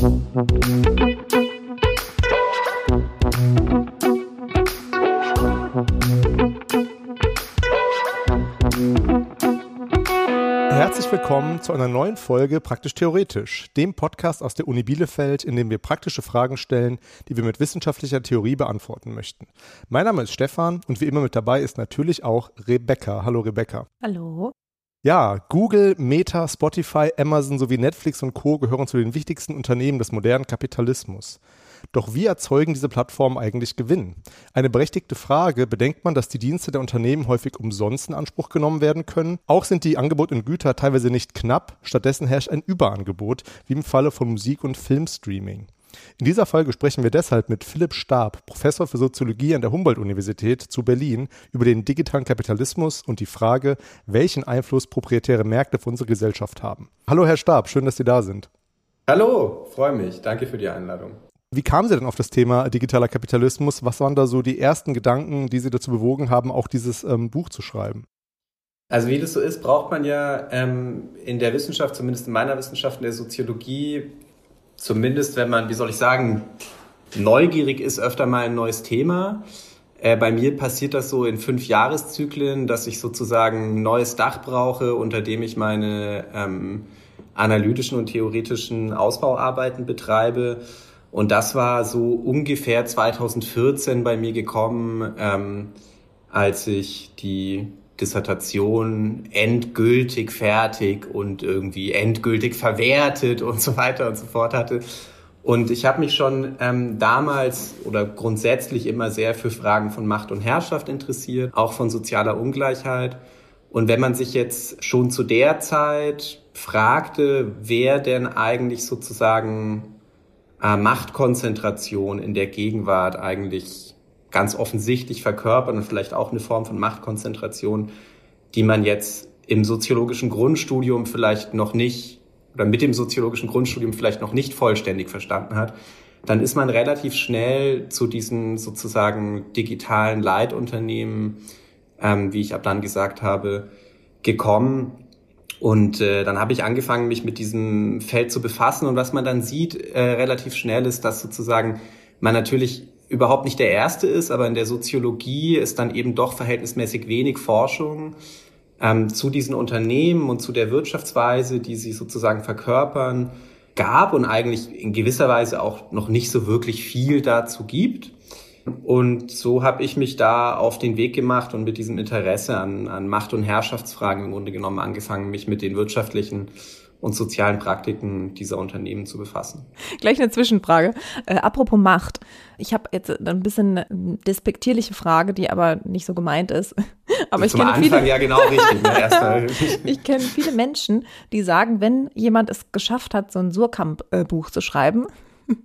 Herzlich willkommen zu einer neuen Folge Praktisch Theoretisch, dem Podcast aus der Uni Bielefeld, in dem wir praktische Fragen stellen, die wir mit wissenschaftlicher Theorie beantworten möchten. Mein Name ist Stefan und wie immer mit dabei ist natürlich auch Rebecca. Hallo Rebecca. Hallo. Ja, Google, Meta, Spotify, Amazon sowie Netflix und Co. gehören zu den wichtigsten Unternehmen des modernen Kapitalismus. Doch wie erzeugen diese Plattformen eigentlich Gewinn? Eine berechtigte Frage, bedenkt man, dass die Dienste der Unternehmen häufig umsonst in Anspruch genommen werden können. Auch sind die Angebot und Güter teilweise nicht knapp, stattdessen herrscht ein Überangebot, wie im Falle von Musik- und Filmstreaming. In dieser Folge sprechen wir deshalb mit Philipp Stab, Professor für Soziologie an der Humboldt-Universität zu Berlin, über den digitalen Kapitalismus und die Frage, welchen Einfluss proprietäre Märkte auf unsere Gesellschaft haben. Hallo, Herr Stab, schön, dass Sie da sind. Hallo, freue mich. Danke für die Einladung. Wie kamen Sie denn auf das Thema digitaler Kapitalismus? Was waren da so die ersten Gedanken, die Sie dazu bewogen haben, auch dieses ähm, Buch zu schreiben? Also wie das so ist, braucht man ja ähm, in der Wissenschaft, zumindest in meiner Wissenschaft, in der Soziologie, zumindest wenn man, wie soll ich sagen, neugierig ist, öfter mal ein neues Thema. Äh, bei mir passiert das so in fünf Jahreszyklen, dass ich sozusagen ein neues Dach brauche, unter dem ich meine ähm, analytischen und theoretischen Ausbauarbeiten betreibe. Und das war so ungefähr 2014 bei mir gekommen, ähm, als ich die Dissertation endgültig fertig und irgendwie endgültig verwertet und so weiter und so fort hatte. Und ich habe mich schon ähm, damals oder grundsätzlich immer sehr für Fragen von Macht und Herrschaft interessiert, auch von sozialer Ungleichheit. Und wenn man sich jetzt schon zu der Zeit fragte, wer denn eigentlich sozusagen äh, Machtkonzentration in der Gegenwart eigentlich ganz offensichtlich verkörpern und vielleicht auch eine Form von Machtkonzentration, die man jetzt im soziologischen Grundstudium vielleicht noch nicht oder mit dem soziologischen Grundstudium vielleicht noch nicht vollständig verstanden hat, dann ist man relativ schnell zu diesen sozusagen digitalen Leitunternehmen, ähm, wie ich ab dann gesagt habe, gekommen. Und äh, dann habe ich angefangen, mich mit diesem Feld zu befassen. Und was man dann sieht äh, relativ schnell ist, dass sozusagen man natürlich überhaupt nicht der Erste ist, aber in der Soziologie ist dann eben doch verhältnismäßig wenig Forschung ähm, zu diesen Unternehmen und zu der Wirtschaftsweise, die sie sozusagen verkörpern, gab und eigentlich in gewisser Weise auch noch nicht so wirklich viel dazu gibt. Und so habe ich mich da auf den Weg gemacht und mit diesem Interesse an, an Macht- und Herrschaftsfragen im Grunde genommen angefangen, mich mit den wirtschaftlichen und sozialen Praktiken dieser Unternehmen zu befassen. Gleich eine Zwischenfrage. Äh, apropos Macht. Ich habe jetzt ein bisschen eine despektierliche Frage, die aber nicht so gemeint ist. Aber ich Zum kenne Anfang viele, ja genau richtig. Ne? Ich kenne viele Menschen, die sagen, wenn jemand es geschafft hat, so ein Surkamp-Buch zu schreiben,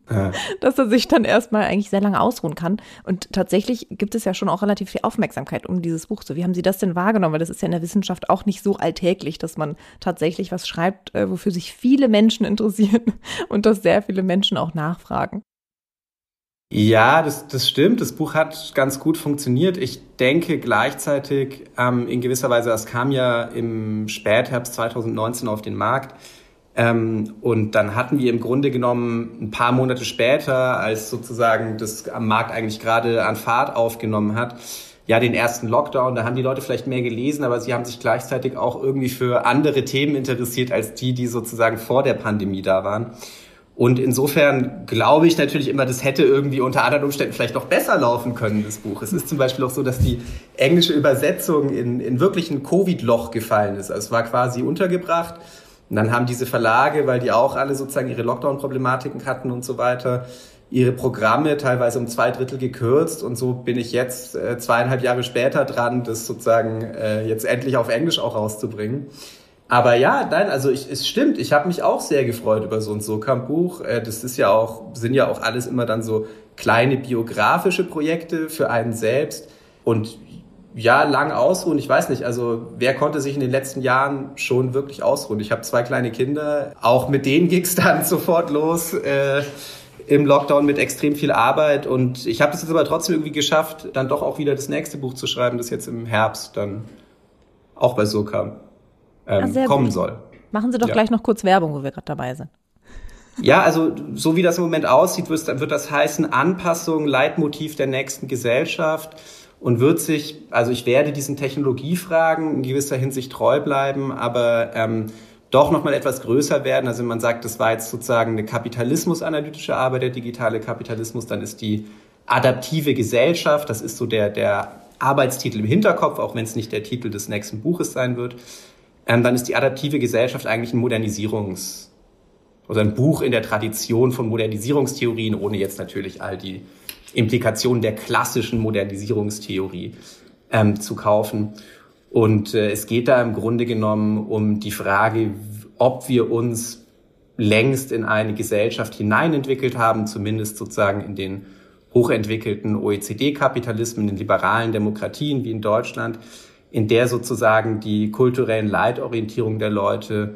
Ja. dass er sich dann erstmal eigentlich sehr lange ausruhen kann. Und tatsächlich gibt es ja schon auch relativ viel Aufmerksamkeit um dieses Buch. So, wie haben Sie das denn wahrgenommen? Weil das ist ja in der Wissenschaft auch nicht so alltäglich, dass man tatsächlich was schreibt, äh, wofür sich viele Menschen interessieren und dass sehr viele Menschen auch nachfragen. Ja, das, das stimmt. Das Buch hat ganz gut funktioniert. Ich denke gleichzeitig ähm, in gewisser Weise, das kam ja im Spätherbst 2019 auf den Markt. Ähm, und dann hatten wir im Grunde genommen ein paar Monate später, als sozusagen das am Markt eigentlich gerade an Fahrt aufgenommen hat, ja den ersten Lockdown. Da haben die Leute vielleicht mehr gelesen, aber sie haben sich gleichzeitig auch irgendwie für andere Themen interessiert als die, die sozusagen vor der Pandemie da waren. Und insofern glaube ich natürlich immer, das hätte irgendwie unter anderen Umständen vielleicht noch besser laufen können, das Buch. Es ist zum Beispiel auch so, dass die englische Übersetzung in, in wirklich ein Covid-Loch gefallen ist. Also es war quasi untergebracht. Und dann haben diese Verlage, weil die auch alle sozusagen ihre Lockdown-Problematiken hatten und so weiter, ihre Programme teilweise um zwei Drittel gekürzt. Und so bin ich jetzt äh, zweieinhalb Jahre später dran, das sozusagen äh, jetzt endlich auf Englisch auch rauszubringen. Aber ja, nein, also ich, es stimmt, ich habe mich auch sehr gefreut über so ein Sokamp-Buch. Äh, Das ist ja auch, sind ja auch alles immer dann so kleine biografische Projekte für einen selbst. Und ja, lang ausruhen, ich weiß nicht, also wer konnte sich in den letzten Jahren schon wirklich ausruhen? Ich habe zwei kleine Kinder, auch mit denen ging's dann sofort los. Äh, im Lockdown mit extrem viel Arbeit und ich habe es jetzt aber trotzdem irgendwie geschafft, dann doch auch wieder das nächste Buch zu schreiben, das jetzt im Herbst dann auch bei Sokam Ah, ähm, sehr kommen gut. soll. Machen Sie doch Ja. gleich noch kurz Werbung, wo wir gerade dabei sind. Ja, also so wie das im Moment aussieht, wird das heißen Anpassung, Leitmotiv der nächsten Gesellschaft und wird sich, also ich werde diesen Technologiefragen in gewisser Hinsicht treu bleiben, aber ähm, doch nochmal etwas größer werden. Also wenn man sagt, das war jetzt sozusagen eine kapitalismusanalytische Arbeit, der digitale Kapitalismus, dann ist die adaptive Gesellschaft, das ist so der, der Arbeitstitel im Hinterkopf, auch wenn es nicht der Titel des nächsten Buches sein wird, ähm, dann ist die adaptive Gesellschaft eigentlich ein Modernisierungs- oder ein Buch in der Tradition von Modernisierungstheorien, ohne jetzt natürlich all die Implikationen der klassischen Modernisierungstheorie ähm, zu kaufen. Und äh, es geht da im Grunde genommen um die Frage, ob wir uns längst in eine Gesellschaft hineinentwickelt haben, zumindest sozusagen in den hochentwickelten OECD-Kapitalismen, in liberalen Demokratien wie in Deutschland, in der sozusagen die kulturellen Leitorientierungen der Leute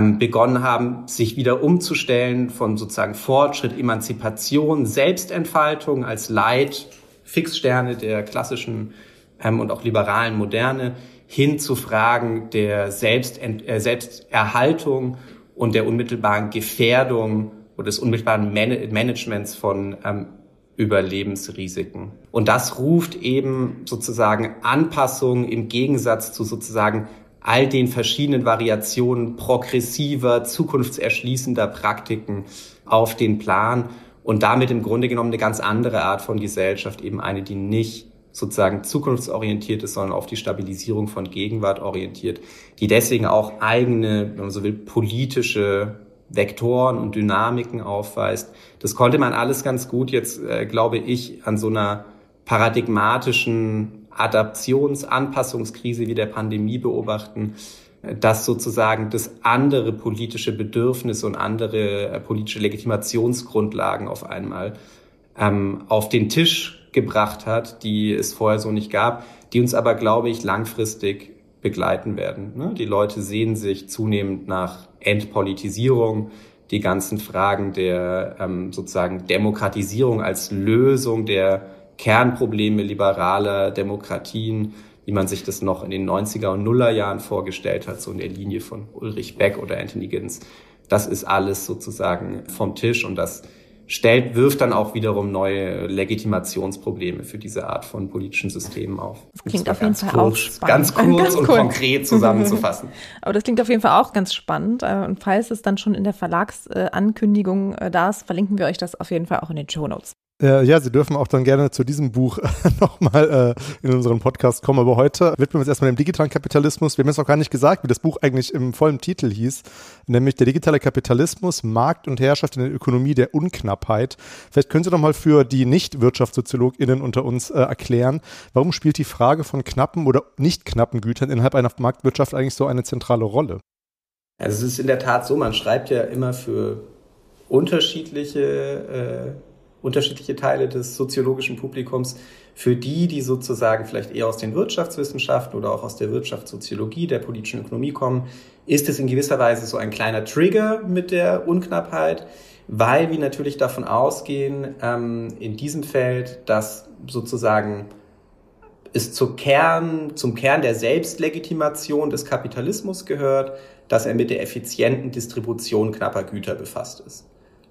begonnen haben, sich wieder umzustellen von sozusagen Fortschritt, Emanzipation, Selbstentfaltung als Leit, Fixsterne der klassischen ähm, und auch liberalen Moderne hin zu Fragen der Selbstent äh, Selbsterhaltung und der unmittelbaren Gefährdung oder des unmittelbaren Man Managements von ähm, Überlebensrisiken. Und das ruft eben sozusagen Anpassungen im Gegensatz zu sozusagen all den verschiedenen Variationen progressiver, zukunftserschließender Praktiken auf den Plan und damit im Grunde genommen eine ganz andere Art von Gesellschaft, eben eine, die nicht sozusagen zukunftsorientiert ist, sondern auf die Stabilisierung von Gegenwart orientiert, die deswegen auch eigene, wenn man so will, politische Vektoren und Dynamiken aufweist. Das konnte man alles ganz gut jetzt, äh, glaube ich, an so einer paradigmatischen Adaptions-, Anpassungskrise wie der Pandemie beobachten, dass sozusagen das andere politische Bedürfnisse und andere äh, politische Legitimationsgrundlagen auf einmal ähm, auf den Tisch gebracht hat, die es vorher so nicht gab, die uns aber, glaube ich, langfristig begleiten werden. Ne? Die Leute sehen sich zunehmend nach Entpolitisierung, die ganzen Fragen der ähm, sozusagen Demokratisierung als Lösung der Kernprobleme liberaler Demokratien, wie man sich das noch in den 90er und Nuller Jahren vorgestellt hat, so in der Linie von Ulrich Beck oder Anthony Giddens. Das ist alles sozusagen vom Tisch und das stellt, wirft dann auch wiederum neue Legitimationsprobleme für diese Art von politischen Systemen auf. Das klingt auf jeden Fall kurz, auch spannend. Ganz kurz ganz und cool. konkret zusammenzufassen. Aber das klingt auf jeden Fall auch ganz spannend. Äh, und falls es dann schon in der Verlagsankündigung äh, da ist, verlinken wir euch das auf jeden Fall auch in den Show Notes. Äh, ja, Sie dürfen auch dann gerne zu diesem Buch nochmal äh, in unseren Podcast kommen. Aber heute widmen wir uns erstmal dem digitalen Kapitalismus. Wir haben jetzt noch gar nicht gesagt, wie das Buch eigentlich im vollen Titel hieß, nämlich der digitale Kapitalismus, Markt und Herrschaft in der Ökonomie der Unknappheit. Vielleicht können Sie doch mal für die Nicht-WirtschaftssoziologInnen unter uns äh, erklären, warum spielt die Frage von knappen oder nicht knappen Gütern innerhalb einer Marktwirtschaft eigentlich so eine zentrale Rolle? Also es ist in der Tat so, man schreibt ja immer für unterschiedliche unterschiedliche Teile des soziologischen Publikums. Für die, die sozusagen vielleicht eher aus den Wirtschaftswissenschaften oder auch aus der Wirtschaftssoziologie, der politischen Ökonomie kommen, ist es in gewisser Weise so ein kleiner Trigger mit der Unknappheit, weil wir natürlich davon ausgehen, ähm, in diesem Feld, dass sozusagen es zum Kern, zum Kern der Selbstlegitimation des Kapitalismus gehört, dass er mit der effizienten Distribution knapper Güter befasst ist.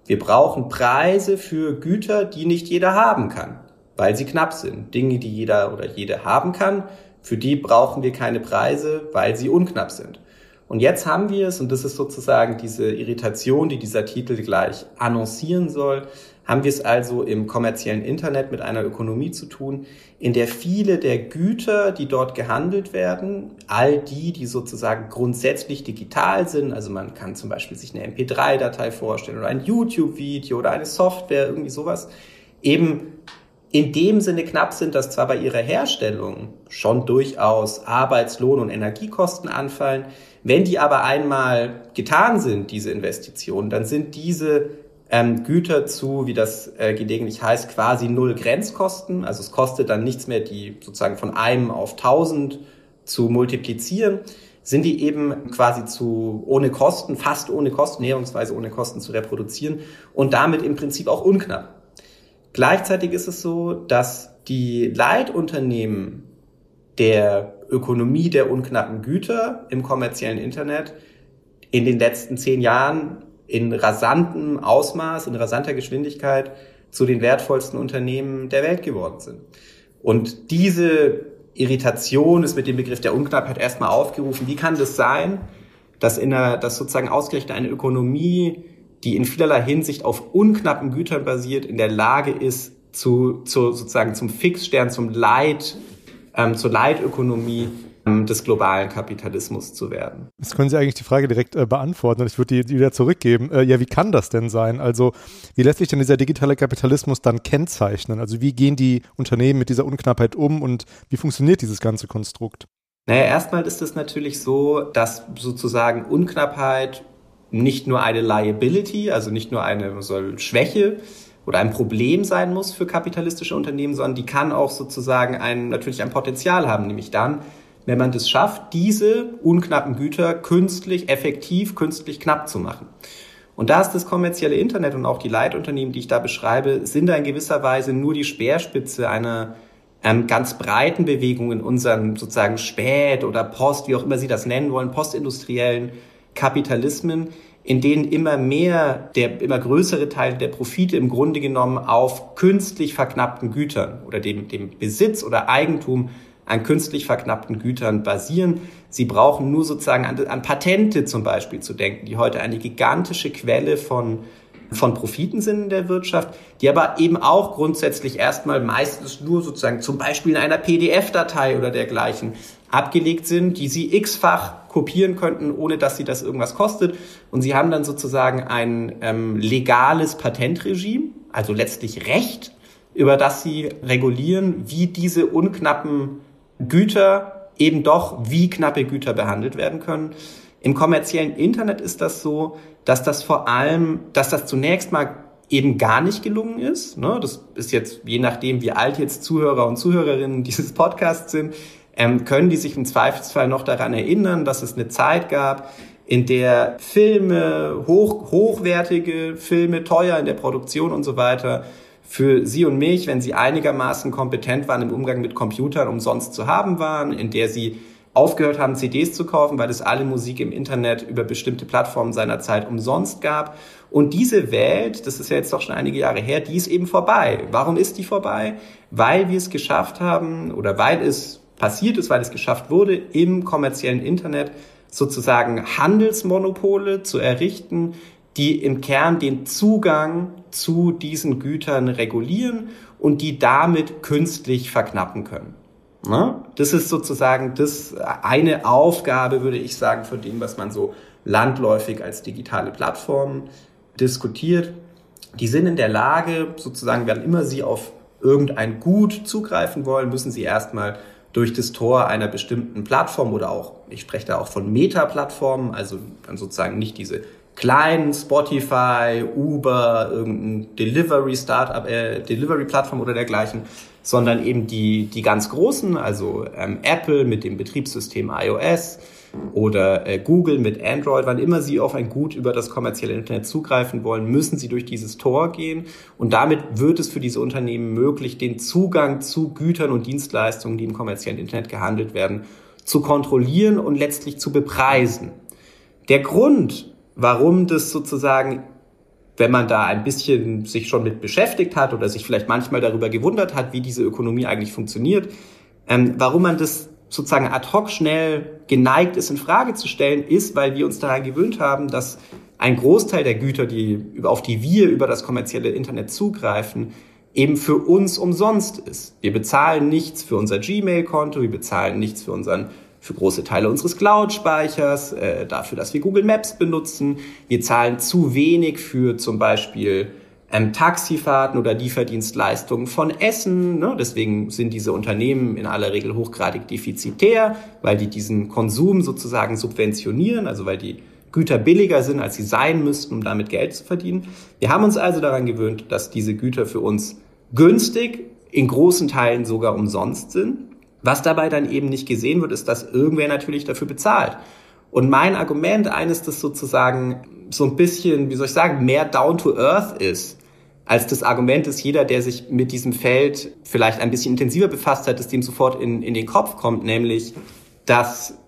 Wir brauchen Preise für Güter, die nicht jeder haben kann, weil sie knapp sind. Dinge, die jeder oder jede haben kann, für die brauchen wir keine Preise, weil sie unknapp sind. Und jetzt haben wir es, und das ist sozusagen diese Irritation, die dieser Titel gleich annoncieren soll, haben wir es also im kommerziellen Internet mit einer Ökonomie zu tun, in der viele der Güter, die dort gehandelt werden, all die, die sozusagen grundsätzlich digital sind, also man kann zum Beispiel sich eine MP3-Datei vorstellen oder ein YouTube-Video oder eine Software, irgendwie sowas, eben in dem Sinne knapp sind, dass zwar bei ihrer Herstellung schon durchaus Arbeitslohn und Energiekosten anfallen, wenn die aber einmal getan sind, diese Investitionen, dann sind diese ähm, Güter zu, wie das äh, gelegentlich heißt, quasi null Grenzkosten. Also es kostet dann nichts mehr, die sozusagen von einem auf tausend zu multiplizieren, sind die eben quasi zu ohne Kosten, fast ohne Kosten, näherungsweise ohne Kosten zu reproduzieren und damit im Prinzip auch unknapp. Gleichzeitig ist es so, dass die Leitunternehmen der Ökonomie der unknappen Güter im kommerziellen Internet in den letzten zehn Jahren in rasantem Ausmaß, in rasanter Geschwindigkeit zu den wertvollsten Unternehmen der Welt geworden sind. Und diese Irritation ist mit dem Begriff der Unknappheit erstmal aufgerufen. Wie kann das sein, dass in einer, dass sozusagen ausgerechnet eine Ökonomie, die in vielerlei Hinsicht auf unknappen Gütern basiert, in der Lage ist, zu, zu sozusagen zum Fixstern, zum Leit, ähm, zur Leitökonomie des globalen Kapitalismus zu werden. Jetzt können Sie eigentlich die Frage direkt äh, beantworten und ich würde die wieder zurückgeben. Äh, ja, wie kann das denn sein? Also wie lässt sich denn dieser digitale Kapitalismus dann kennzeichnen? Also wie gehen die Unternehmen mit dieser Unknappheit um und wie funktioniert dieses ganze Konstrukt? Naja, erstmal ist es natürlich so, dass sozusagen Unknappheit nicht nur eine Liability, also nicht nur eine so Schwäche oder ein Problem sein muss für kapitalistische Unternehmen, sondern die kann auch sozusagen ein, natürlich ein Potenzial haben, nämlich dann, wenn man es schafft, diese unknappen Güter künstlich, effektiv, künstlich knapp zu machen. Und da ist das kommerzielle Internet und auch die Leitunternehmen, die ich da beschreibe, sind da in gewisser Weise nur die Speerspitze einer ähm, ganz breiten Bewegung in unseren sozusagen Spät- oder Post, wie auch immer Sie das nennen wollen, postindustriellen Kapitalismen, in denen immer mehr, der immer größere Teil der Profite im Grunde genommen auf künstlich verknappten Gütern oder dem, dem Besitz oder Eigentum an künstlich verknappten Gütern basieren. Sie brauchen nur sozusagen an, an Patente zum Beispiel zu denken, die heute eine gigantische Quelle von von Profiten sind in der Wirtschaft, die aber eben auch grundsätzlich erstmal meistens nur sozusagen zum Beispiel in einer PDF-Datei oder dergleichen abgelegt sind, die sie x-fach kopieren könnten, ohne dass sie das irgendwas kostet. Und sie haben dann sozusagen ein ähm, legales Patentregime, also letztlich Recht, über das sie regulieren, wie diese unknappen Güter eben doch wie knappe Güter behandelt werden können. Im kommerziellen Internet ist das so, dass das vor allem, dass das zunächst mal eben gar nicht gelungen ist. Ne? Das ist jetzt, je nachdem, wie alt jetzt Zuhörer und Zuhörerinnen dieses Podcasts sind, ähm, können die sich im Zweifelsfall noch daran erinnern, dass es eine Zeit gab, in der Filme, hoch, hochwertige Filme, teuer in der Produktion und so weiter, für Sie und mich, wenn Sie einigermaßen kompetent waren im Umgang mit Computern, umsonst zu haben waren, in der Sie aufgehört haben, CDs zu kaufen, weil es alle Musik im Internet über bestimmte Plattformen seiner Zeit umsonst gab. Und diese Welt, das ist ja jetzt doch schon einige Jahre her, die ist eben vorbei. Warum ist die vorbei? Weil wir es geschafft haben oder weil es passiert ist, weil es geschafft wurde, im kommerziellen Internet sozusagen Handelsmonopole zu errichten, die im Kern den Zugang zu diesen Gütern regulieren und die damit künstlich verknappen können. Ne? Das ist sozusagen das eine Aufgabe, würde ich sagen, von dem, was man so landläufig als digitale Plattform diskutiert. Die sind in der Lage, sozusagen, wenn immer sie auf irgendein Gut zugreifen wollen, müssen sie erstmal durch das Tor einer bestimmten Plattform oder auch, ich spreche da auch von Meta-Plattformen, also dann sozusagen nicht diese kleinen Spotify, Uber, irgendein Delivery Startup, äh, Delivery Plattform oder dergleichen, sondern eben die die ganz großen, also ähm, Apple mit dem Betriebssystem iOS oder äh, Google mit Android, wann immer sie auf ein Gut über das kommerzielle Internet zugreifen wollen, müssen sie durch dieses Tor gehen und damit wird es für diese Unternehmen möglich, den Zugang zu Gütern und Dienstleistungen, die im kommerziellen Internet gehandelt werden, zu kontrollieren und letztlich zu bepreisen. Der Grund, warum das sozusagen, wenn man da ein bisschen sich schon mit beschäftigt hat oder sich vielleicht manchmal darüber gewundert hat, wie diese Ökonomie eigentlich funktioniert, ähm, warum man das sozusagen ad hoc schnell geneigt ist, in Frage zu stellen, ist, weil wir uns daran gewöhnt haben, dass ein Großteil der Güter, die, auf die wir über das kommerzielle Internet zugreifen, eben für uns umsonst ist. Wir bezahlen nichts für unser Gmail-Konto, wir bezahlen nichts für unseren für große Teile unseres Cloud-Speichers, äh, dafür, dass wir Google Maps benutzen. Wir zahlen zu wenig für zum Beispiel ähm, Taxifahrten oder Lieferdienstleistungen von Essen. Ne? Deswegen sind diese Unternehmen in aller Regel hochgradig defizitär, weil die diesen Konsum sozusagen subventionieren, also weil die Güter billiger sind, als sie sein müssten, um damit Geld zu verdienen. Wir haben uns also daran gewöhnt, dass diese Güter für uns günstig, in großen Teilen sogar umsonst sind. Was dabei dann eben nicht gesehen wird, ist, dass irgendwer natürlich dafür bezahlt. Und mein Argument, eines, das sozusagen so ein bisschen, wie soll ich sagen, mehr down to earth ist, als das Argument ist, jeder, der sich mit diesem Feld vielleicht ein bisschen intensiver befasst hat, dass dem sofort in, in den Kopf kommt, nämlich, dass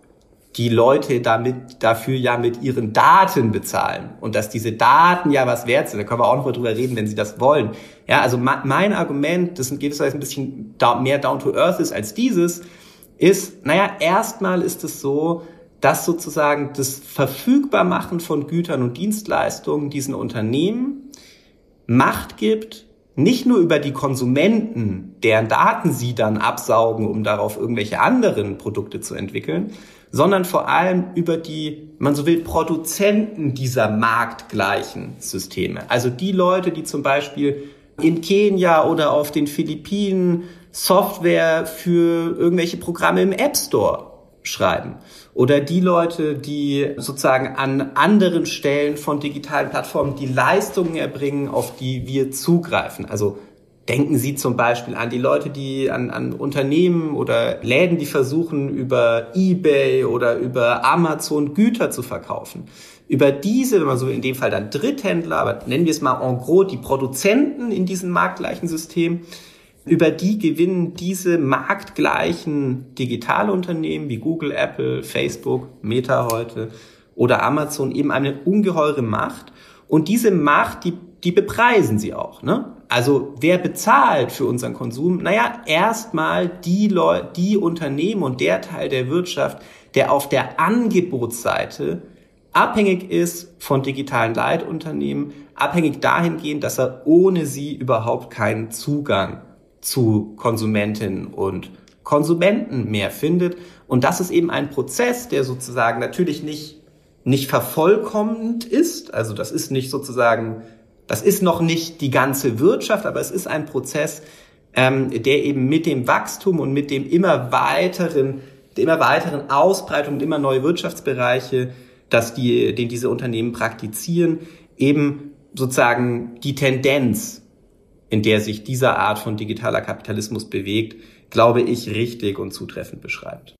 die Leute damit, dafür ja mit ihren Daten bezahlen und dass diese Daten ja was wert sind. Da können wir auch noch mal drüber reden, wenn sie das wollen. Ja, also mein Argument, das in gewisser Weise ein bisschen mehr down to earth ist als dieses, ist, naja, erstmal ist es so, dass sozusagen das Verfügbarmachen von Gütern und Dienstleistungen diesen Unternehmen Macht gibt, nicht nur über die Konsumenten, deren Daten sie dann absaugen, um darauf irgendwelche anderen Produkte zu entwickeln, sondern vor allem über die, man so will, Produzenten dieser marktgleichen Systeme. Also die Leute, die zum Beispiel in Kenia oder auf den Philippinen Software für irgendwelche Programme im App Store schreiben. Oder die Leute, die sozusagen an anderen Stellen von digitalen Plattformen die Leistungen erbringen, auf die wir zugreifen. Also denken Sie zum Beispiel an die Leute, die an, an Unternehmen oder Läden, die versuchen, über eBay oder über Amazon Güter zu verkaufen. Über diese, wenn man so in dem Fall dann Dritthändler, aber nennen wir es mal en gros die Produzenten in diesem marktgleichen System, über die gewinnen diese marktgleichen Digitalunternehmen wie Google, Apple, Facebook, Meta heute oder Amazon eben eine ungeheure Macht. Und diese Macht, die, die bepreisen sie auch. Ne? Also wer bezahlt für unseren Konsum? Naja, erstmal die Leute, die Unternehmen und der Teil der Wirtschaft, der auf der Angebotsseite abhängig ist von digitalen Leitunternehmen, abhängig dahingehend, dass er ohne sie überhaupt keinen Zugang zu Konsumentinnen und Konsumenten mehr findet. Und das ist eben ein Prozess, der sozusagen natürlich nicht, nicht vervollkommend ist. Also das ist nicht sozusagen, das ist noch nicht die ganze Wirtschaft, aber es ist ein Prozess, ähm, der eben mit dem Wachstum und mit dem immer weiteren, der immer weiteren Ausbreitung und immer neue Wirtschaftsbereiche, dass die, den diese Unternehmen praktizieren, eben sozusagen die Tendenz in der sich dieser Art von digitaler Kapitalismus bewegt, glaube ich, richtig und zutreffend beschreibt.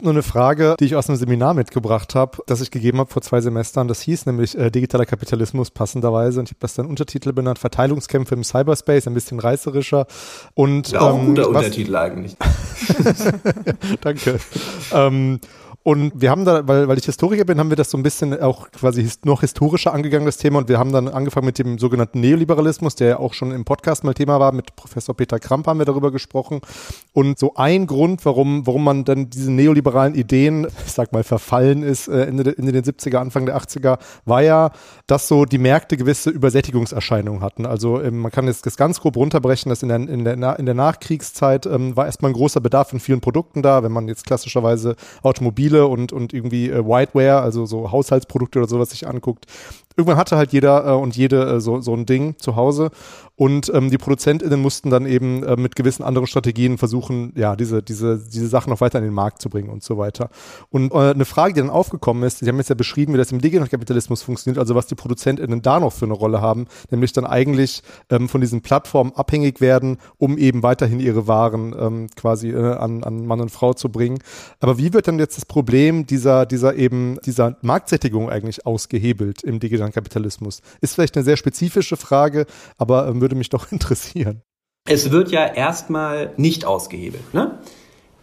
Nur eine Frage, die ich aus einem Seminar mitgebracht habe, das ich gegeben habe vor zwei Semestern. Das hieß nämlich äh, digitaler Kapitalismus passenderweise. Und ich habe das dann Untertitel benannt, Verteilungskämpfe im Cyberspace, ein bisschen reißerischer. Und, ja, auch ein ähm, guter was, Untertitel eigentlich. Danke. ähm, und wir haben da, weil, weil ich Historiker bin, haben wir das so ein bisschen auch quasi noch historischer angegangen, das Thema. Und wir haben dann angefangen mit dem sogenannten Neoliberalismus, der ja auch schon im Podcast mal Thema war. Mit Professor Peter Kramp haben wir darüber gesprochen. Und so ein Grund, warum, warum man dann diese neoliberalen Ideen, ich sag mal, verfallen ist, äh, Ende, Ende der 70er, Anfang der 80er, war ja, dass so die Märkte gewisse Übersättigungserscheinungen hatten. Also ähm, man kann jetzt das ganz grob runterbrechen, dass in der, in der, in der Nachkriegszeit ähm, war erstmal ein großer Bedarf von vielen Produkten da, wenn man jetzt klassischerweise Automobile Spiele und, und irgendwie äh, Whiteware, also so Haushaltsprodukte oder sowas sich anguckt. Irgendwann hatte halt jeder äh, und jede äh, so, so ein Ding zu Hause und ähm, die ProduzentInnen mussten dann eben äh, mit gewissen anderen Strategien versuchen, ja, diese, diese, diese Sachen noch weiter in den Markt zu bringen und so weiter. Und äh, eine Frage, die dann aufgekommen ist, Sie haben jetzt ja beschrieben, wie das im Digitalen-Kapitalismus funktioniert, also was die ProduzentInnen da noch für eine Rolle haben, nämlich dann eigentlich ähm, von diesen Plattformen abhängig werden, um eben weiterhin ihre Waren ähm, quasi äh, an, an Mann und Frau zu bringen. Aber wie wird dann jetzt das Problem dieser, dieser eben, dieser Marktsättigung eigentlich ausgehebelt im digitalen Kapitalismus? Ist vielleicht eine sehr spezifische Frage, aber ähm, würde mich doch interessieren. Es wird ja erstmal nicht ausgehebelt. Ne?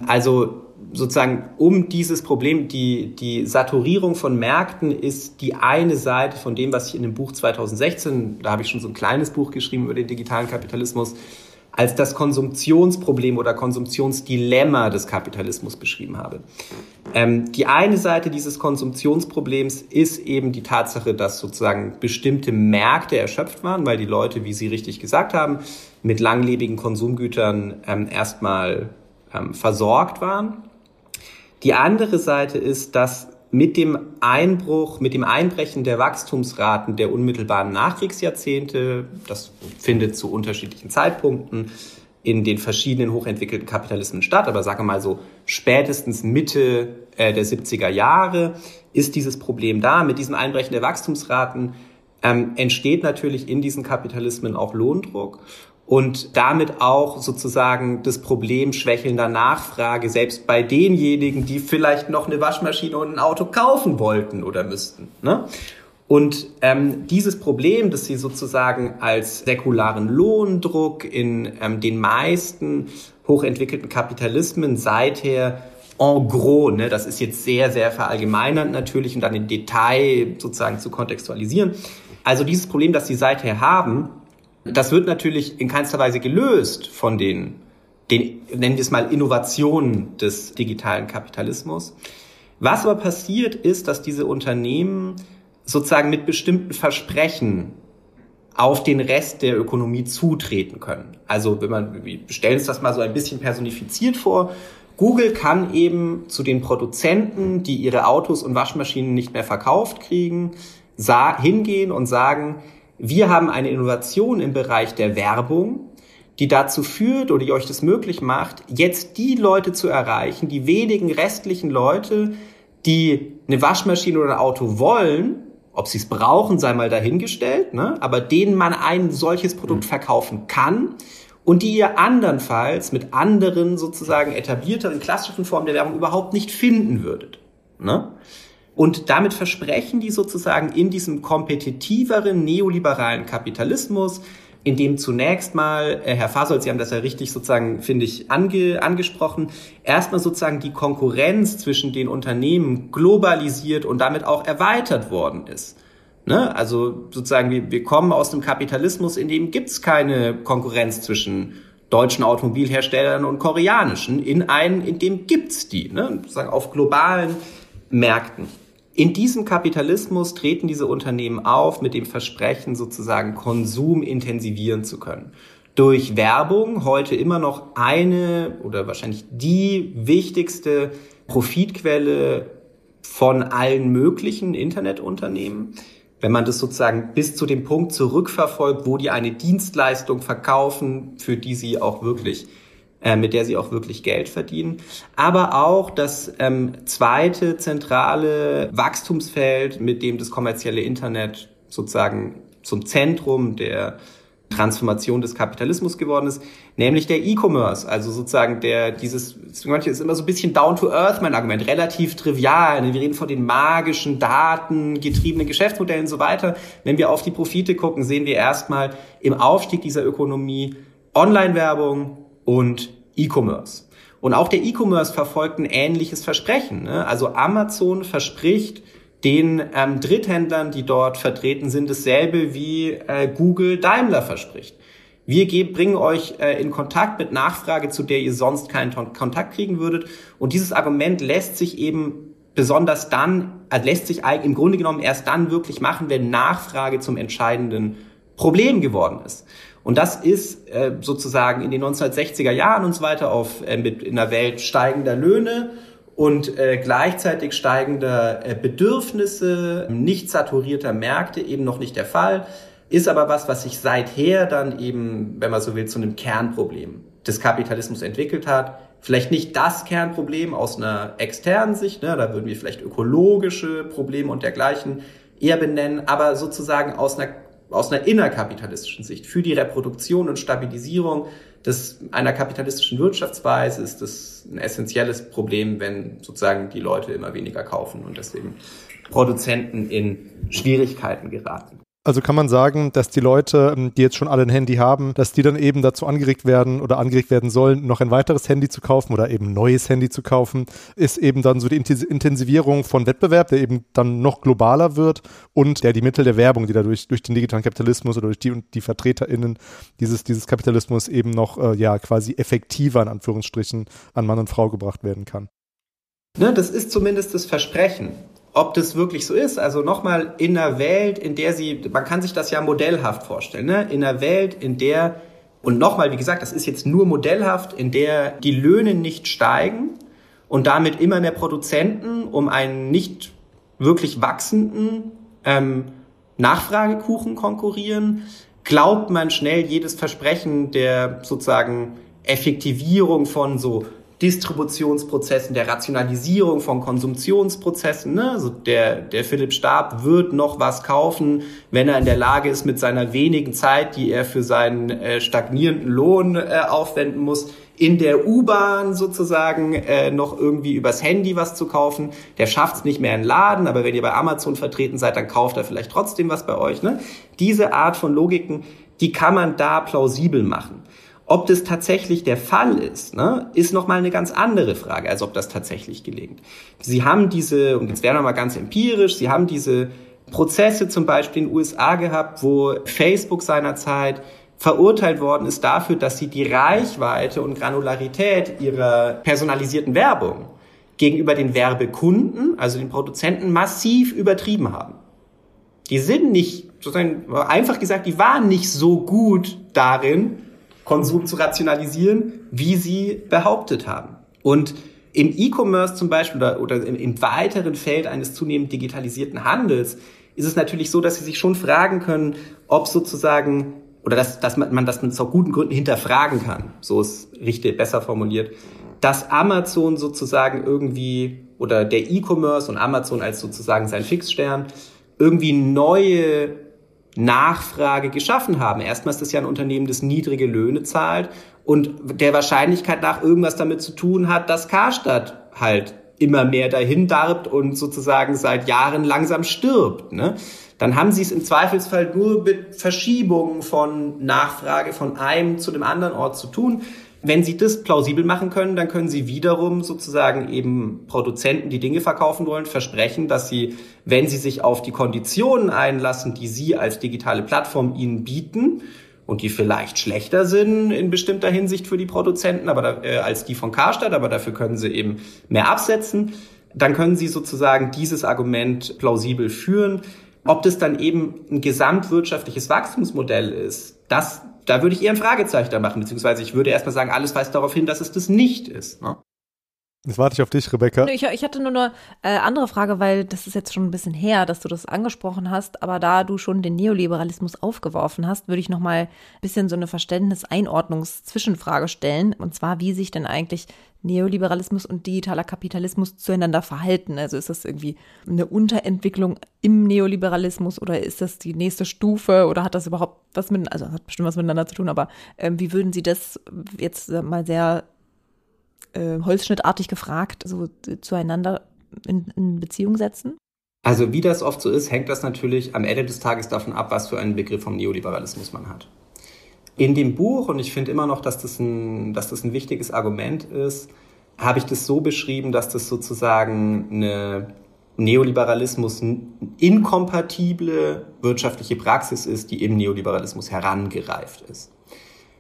Also sozusagen um dieses Problem, die, die Saturierung von Märkten ist die eine Seite von dem, was ich in dem Buch 2016, da habe ich schon so ein kleines Buch geschrieben über den digitalen Kapitalismus, als das Konsumptionsproblem oder Konsumptionsdilemma des Kapitalismus beschrieben habe. Ähm, die eine Seite dieses Konsumptionsproblems ist eben die Tatsache, dass sozusagen bestimmte Märkte erschöpft waren, weil die Leute, wie Sie richtig gesagt haben, mit langlebigen Konsumgütern ähm, erstmal ähm, versorgt waren. Die andere Seite ist, dass mit dem Einbruch, mit dem Einbrechen der Wachstumsraten der unmittelbaren Nachkriegsjahrzehnte, das findet zu unterschiedlichen Zeitpunkten in den verschiedenen hochentwickelten Kapitalismen statt, aber sagen wir mal so spätestens Mitte äh, der 70er Jahre ist dieses Problem da. Mit diesem Einbrechen der Wachstumsraten ähm, entsteht natürlich in diesen Kapitalismen auch Lohndruck und damit auch sozusagen das Problem schwächelnder Nachfrage, selbst bei denjenigen, die vielleicht noch eine Waschmaschine und ein Auto kaufen wollten oder müssten. Ne? Und ähm, dieses Problem, das sie sozusagen als säkularen Lohndruck in ähm, den meisten hochentwickelten Kapitalismen seither en gros, ne, das ist jetzt sehr, sehr verallgemeinernd natürlich und dann im Detail sozusagen zu kontextualisieren. Also dieses Problem, das die seither haben, das wird natürlich in keinster Weise gelöst von den, den, nennen wir es mal, Innovationen des digitalen Kapitalismus. Was aber passiert ist, dass diese Unternehmen sozusagen mit bestimmten Versprechen auf den Rest der Ökonomie zutreten können. Also wenn man, wir stellen uns das mal so ein bisschen personifiziert vor, Google kann eben zu den Produzenten, die ihre Autos und Waschmaschinen nicht mehr verkauft kriegen, hingehen und sagen, wir haben eine Innovation im Bereich der Werbung, die dazu führt oder die euch das möglich macht, jetzt die Leute zu erreichen, die wenigen restlichen Leute, die eine Waschmaschine oder ein Auto wollen, ob sie es brauchen, sei mal dahingestellt, ne? aber denen man ein solches Produkt mhm. verkaufen kann und die ihr andernfalls mit anderen sozusagen etablierteren klassischen Formen der Werbung überhaupt nicht finden würdet. Ne? Und damit versprechen die sozusagen in diesem kompetitiveren neoliberalen Kapitalismus, in dem zunächst mal, äh, Herr Fasol, Sie haben das ja richtig sozusagen, finde ich, ange, angesprochen, erstmal sozusagen die Konkurrenz zwischen den Unternehmen globalisiert und damit auch erweitert worden ist. Ne? Also sozusagen, wir, wir kommen aus dem Kapitalismus, in dem gibt's keine Konkurrenz zwischen deutschen Automobilherstellern und koreanischen. In einen, in dem gibt's die, ne? sozusagen auf globalen Märkten. In diesem Kapitalismus treten diese Unternehmen auf mit dem Versprechen, sozusagen Konsum intensivieren zu können. Durch Werbung heute immer noch eine oder wahrscheinlich die wichtigste Profitquelle von allen möglichen Internetunternehmen wenn man das sozusagen bis zu dem Punkt zurückverfolgt, wo die eine Dienstleistung verkaufen, für die sie auch wirklich äh, mit der sie auch wirklich Geld verdienen. Aber auch das ähm, zweite zentrale Wachstumsfeld, mit dem das kommerzielle Internet sozusagen zum Zentrum der Transformation des Kapitalismus geworden ist, nämlich der E-Commerce. Also sozusagen der, dieses, manche ist immer so ein bisschen down to earth mein Argument, relativ trivial. Wir reden von den magischen, datengetriebenen Geschäftsmodellen und so weiter. Wenn wir auf die Profite gucken, sehen wir erstmal im Aufstieg dieser Ökonomie Online-Werbung und E-Commerce. Und auch der E-Commerce verfolgt ein ähnliches Versprechen. Ne? Also Amazon verspricht, den ähm, Dritthändlern, die dort vertreten sind, dasselbe wie äh, Google Daimler verspricht. Wir bringen euch äh, in Kontakt mit Nachfrage, zu der ihr sonst keinen Kontakt kriegen würdet. Und dieses Argument lässt sich eben besonders dann, äh, lässt sich im Grunde genommen erst dann wirklich machen, wenn Nachfrage zum entscheidenden Problem geworden ist. Und das ist äh, sozusagen in den 1960er Jahren und so weiter auf äh, mit in der Welt steigender Löhne und äh, gleichzeitig steigender äh, Bedürfnisse, nicht saturierter Märkte eben noch nicht der Fall, ist aber was, was sich seither dann eben, wenn man so will, zu einem Kernproblem des Kapitalismus entwickelt hat. Vielleicht nicht das Kernproblem aus einer externen Sicht, ne, da würden wir vielleicht ökologische Probleme und dergleichen eher benennen, aber sozusagen aus einer aus einer innerkapitalistischen Sicht für die Reproduktion und Stabilisierung des, einer kapitalistischen Wirtschaftsweise ist das ein essentielles Problem, wenn sozusagen die Leute immer weniger kaufen und deswegen Produzenten in Schwierigkeiten geraten. Also kann man sagen, dass die Leute, ähm, die jetzt schon alle ein Handy haben, dass die dann eben dazu angeregt werden oder angeregt werden sollen, noch ein weiteres Handy zu kaufen oder eben ein neues Handy zu kaufen, ist eben dann so die Intensivierung von Wettbewerb, der eben dann noch globaler wird und der die Mittel der Werbung, die dadurch durch den digitalen Kapitalismus oder durch die und die VertreterInnen dieses, dieses Kapitalismus eben noch äh, ja quasi effektiver in Anführungsstrichen an Mann und Frau gebracht werden kann. Ne, das ist zumindest das Versprechen ob das wirklich so ist. Also nochmal in einer Welt, in der sie, man kann sich das ja modellhaft vorstellen, ne? in einer Welt, in der, und nochmal, wie gesagt, das ist jetzt nur modellhaft, in der die Löhne nicht steigen und damit immer mehr Produzenten um einen nicht wirklich wachsenden ähm, Nachfragekuchen konkurrieren, glaubt man schnell jedes Versprechen der sozusagen Effektivierung von so Distributionsprozessen, der Rationalisierung von Konsumptionsprozessen. Ne? Also der, der Philipp Stab wird noch was kaufen, wenn er in der Lage ist, mit seiner wenigen Zeit, die er für seinen äh, stagnierenden Lohn äh, aufwenden muss, in der U-Bahn sozusagen äh, noch irgendwie übers Handy was zu kaufen. Der schafft es nicht mehr in Laden, aber wenn ihr bei Amazon vertreten seid, dann kauft er vielleicht trotzdem was bei euch. Ne? Diese Art von Logiken, die kann man da plausibel machen. Ob das tatsächlich der Fall ist, ne, ist nochmal eine ganz andere Frage, als ob das tatsächlich gelingt. Sie haben diese, und jetzt werden wir mal ganz empirisch, Sie haben diese Prozesse zum Beispiel in den USA gehabt, wo Facebook seinerzeit verurteilt worden ist dafür, dass sie die Reichweite und Granularität ihrer personalisierten Werbung gegenüber den Werbekunden, also den Produzenten, massiv übertrieben haben. Die sind nicht, sozusagen einfach gesagt, die waren nicht so gut darin, Konsum zu rationalisieren, wie sie behauptet haben. Und im E-Commerce zum Beispiel oder, oder im, im weiteren Feld eines zunehmend digitalisierten Handels ist es natürlich so, dass sie sich schon fragen können, ob sozusagen oder dass, dass man, man das mit so guten Gründen hinterfragen kann, so ist richtig besser formuliert, dass Amazon sozusagen irgendwie oder der E-Commerce und Amazon als sozusagen sein Fixstern irgendwie neue Nachfrage geschaffen haben. Erstmal ist das ja ein Unternehmen, das niedrige Löhne zahlt und der Wahrscheinlichkeit nach irgendwas damit zu tun hat, dass Karstadt halt immer mehr dahin darbt und sozusagen seit Jahren langsam stirbt. Ne? Dann haben sie es im Zweifelsfall nur mit Verschiebungen von Nachfrage von einem zu dem anderen Ort zu tun. Wenn Sie das plausibel machen können, dann können Sie wiederum sozusagen eben Produzenten, die Dinge verkaufen wollen, versprechen, dass Sie, wenn Sie sich auf die Konditionen einlassen, die Sie als digitale Plattform Ihnen bieten, und die vielleicht schlechter sind in bestimmter Hinsicht für die Produzenten, aber da, äh, als die von Karstadt, aber dafür können sie eben mehr absetzen. Dann können sie sozusagen dieses Argument plausibel führen. Ob das dann eben ein gesamtwirtschaftliches Wachstumsmodell ist, das da würde ich eher ein Fragezeichen da machen, beziehungsweise ich würde erstmal sagen, alles weist darauf hin, dass es das nicht ist. Ne? Jetzt warte ich auf dich, Rebecca. Ich, ich hatte nur eine äh, andere Frage, weil das ist jetzt schon ein bisschen her, dass du das angesprochen hast. Aber da du schon den Neoliberalismus aufgeworfen hast, würde ich noch mal ein bisschen so eine Verständnis-Einordnungs-Zwischenfrage stellen. Und zwar, wie sich denn eigentlich Neoliberalismus und digitaler Kapitalismus zueinander verhalten. Also ist das irgendwie eine Unterentwicklung im Neoliberalismus oder ist das die nächste Stufe oder hat das überhaupt was mit, also hat bestimmt was miteinander zu tun, aber ähm, wie würden Sie das jetzt mal sehr äh, holzschnittartig gefragt, so zueinander in, in Beziehung setzen? Also wie das oft so ist, hängt das natürlich am Ende des Tages davon ab, was für einen Begriff vom Neoliberalismus man hat. In dem Buch, und ich finde immer noch, dass das, ein, dass das ein wichtiges Argument ist, habe ich das so beschrieben, dass das sozusagen eine Neoliberalismus inkompatible wirtschaftliche Praxis ist, die im Neoliberalismus herangereift ist.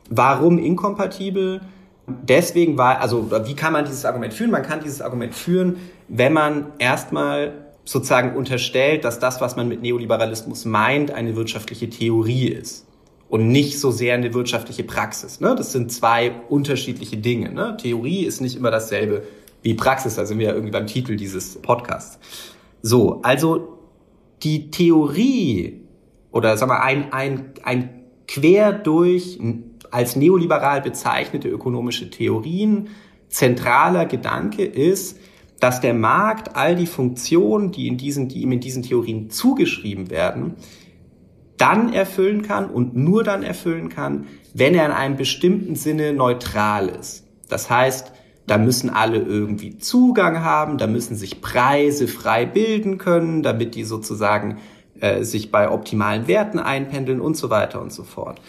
Warum inkompatibel? Deswegen war, also wie kann man dieses Argument führen? Man kann dieses Argument führen, wenn man erstmal sozusagen unterstellt, dass das, was man mit Neoliberalismus meint, eine wirtschaftliche Theorie ist und nicht so sehr eine wirtschaftliche Praxis. Ne? Das sind zwei unterschiedliche Dinge. Ne? Theorie ist nicht immer dasselbe wie Praxis, da sind wir ja irgendwie beim Titel dieses Podcasts. So, also die Theorie oder sagen wir ein, ein, ein quer durch als neoliberal bezeichnete ökonomische Theorien zentraler Gedanke ist, dass der Markt all die Funktionen, die, in diesen, die ihm in diesen Theorien zugeschrieben werden, dann erfüllen kann und nur dann erfüllen kann, wenn er in einem bestimmten Sinne neutral ist. Das heißt, da müssen alle irgendwie Zugang haben, da müssen sich Preise frei bilden können, damit die sozusagen äh, sich bei optimalen Werten einpendeln und so weiter und so fort.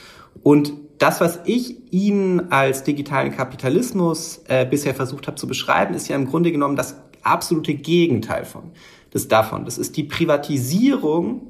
Und das, was ich Ihnen als digitalen Kapitalismus äh, bisher versucht habe zu beschreiben, ist ja im Grunde genommen das absolute Gegenteil von das davon. Das ist die Privatisierung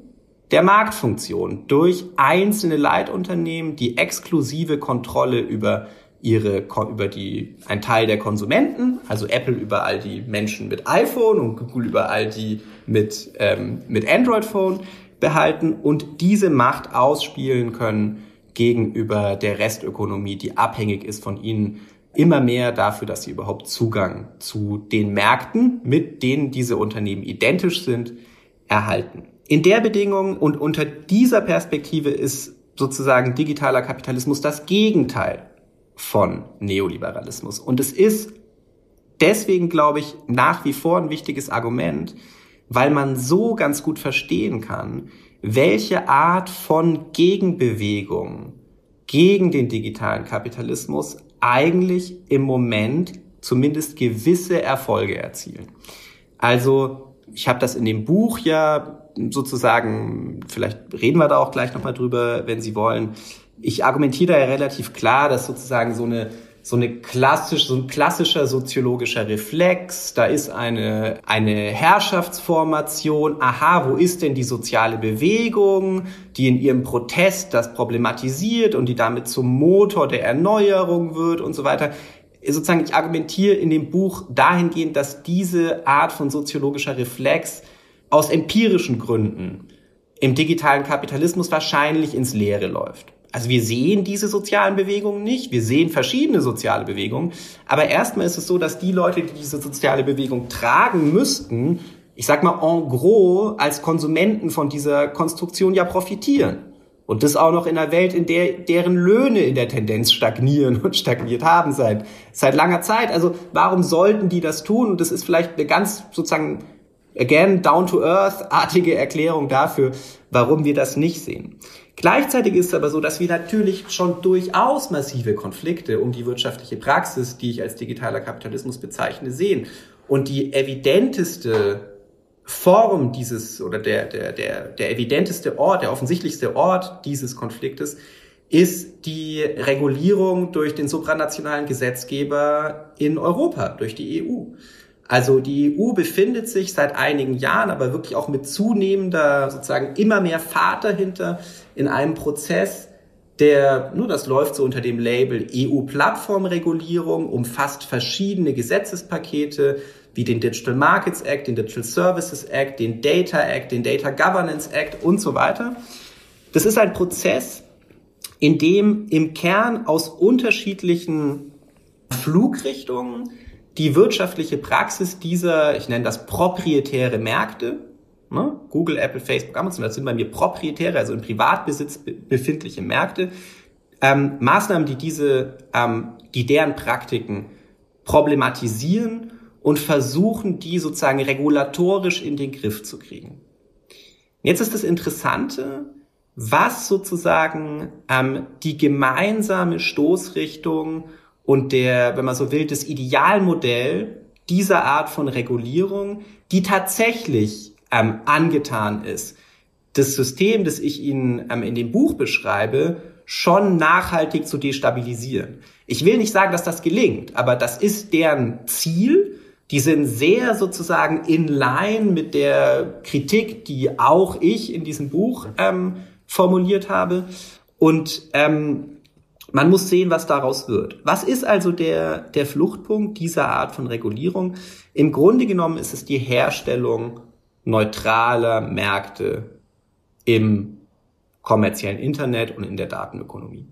der Marktfunktion durch einzelne Leitunternehmen, die exklusive Kontrolle über ihre über die ein Teil der Konsumenten, also Apple über all die Menschen mit iPhone und Google über all die mit ähm, mit Android Phone behalten und diese Macht ausspielen können gegenüber der Restökonomie, die abhängig ist von ihnen, immer mehr dafür, dass sie überhaupt Zugang zu den Märkten, mit denen diese Unternehmen identisch sind, erhalten. In der Bedingung und unter dieser Perspektive ist sozusagen digitaler Kapitalismus das Gegenteil von Neoliberalismus. Und es ist deswegen, glaube ich, nach wie vor ein wichtiges Argument, weil man so ganz gut verstehen kann, welche Art von Gegenbewegung gegen den digitalen Kapitalismus eigentlich im Moment zumindest gewisse Erfolge erzielen. Also ich habe das in dem Buch ja sozusagen, vielleicht reden wir da auch gleich nochmal drüber, wenn Sie wollen, ich argumentiere da ja relativ klar, dass sozusagen so eine so eine klassisch, so ein klassischer soziologischer Reflex. Da ist eine, eine Herrschaftsformation. Aha, wo ist denn die soziale Bewegung, die in ihrem Protest das problematisiert und die damit zum Motor der Erneuerung wird und so weiter. Sozusagen, ich argumentiere in dem Buch dahingehend, dass diese Art von soziologischer Reflex aus empirischen Gründen im digitalen Kapitalismus wahrscheinlich ins Leere läuft. Also wir sehen diese sozialen Bewegungen nicht, wir sehen verschiedene soziale Bewegungen, aber erstmal ist es so, dass die Leute, die diese soziale Bewegung tragen müssten, ich sag mal en gros als Konsumenten von dieser Konstruktion ja profitieren. Und das auch noch in einer Welt, in der deren Löhne in der Tendenz stagnieren und stagniert haben seit, seit langer Zeit. Also warum sollten die das tun? Und das ist vielleicht eine ganz sozusagen, again, down-to-earth-artige Erklärung dafür, warum wir das nicht sehen. Gleichzeitig ist es aber so, dass wir natürlich schon durchaus massive Konflikte um die wirtschaftliche Praxis, die ich als digitaler Kapitalismus bezeichne, sehen. Und die evidenteste Form dieses oder der, der, der, der evidenteste Ort, der offensichtlichste Ort dieses Konfliktes ist die Regulierung durch den supranationalen Gesetzgeber in Europa, durch die EU. Also die EU befindet sich seit einigen Jahren, aber wirklich auch mit zunehmender, sozusagen immer mehr Fahrt dahinter, in einem Prozess, der, nur das läuft so unter dem Label EU-Plattformregulierung, umfasst verschiedene Gesetzespakete wie den Digital Markets Act, den Digital Services Act, den Data Act, den Data Governance Act und so weiter. Das ist ein Prozess, in dem im Kern aus unterschiedlichen Flugrichtungen die wirtschaftliche Praxis dieser, ich nenne das proprietäre Märkte, ne? Google, Apple, Facebook, Amazon, das sind bei mir proprietäre, also in Privatbesitz befindliche Märkte, ähm, Maßnahmen, die diese, ähm, die deren Praktiken problematisieren und versuchen, die sozusagen regulatorisch in den Griff zu kriegen. Jetzt ist das Interessante, was sozusagen ähm, die gemeinsame Stoßrichtung und der, wenn man so will, das Idealmodell dieser Art von Regulierung, die tatsächlich ähm, angetan ist, das System, das ich Ihnen ähm, in dem Buch beschreibe, schon nachhaltig zu destabilisieren. Ich will nicht sagen, dass das gelingt, aber das ist deren Ziel. Die sind sehr sozusagen in line mit der Kritik, die auch ich in diesem Buch ähm, formuliert habe. Und ähm, man muss sehen, was daraus wird. Was ist also der, der Fluchtpunkt dieser Art von Regulierung? Im Grunde genommen ist es die Herstellung neutraler Märkte im kommerziellen Internet und in der Datenökonomie.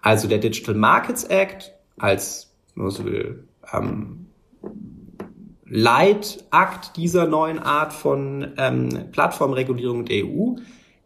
Also der Digital Markets Act als, wenn man so will, ähm, Leitakt dieser neuen Art von ähm, Plattformregulierung der EU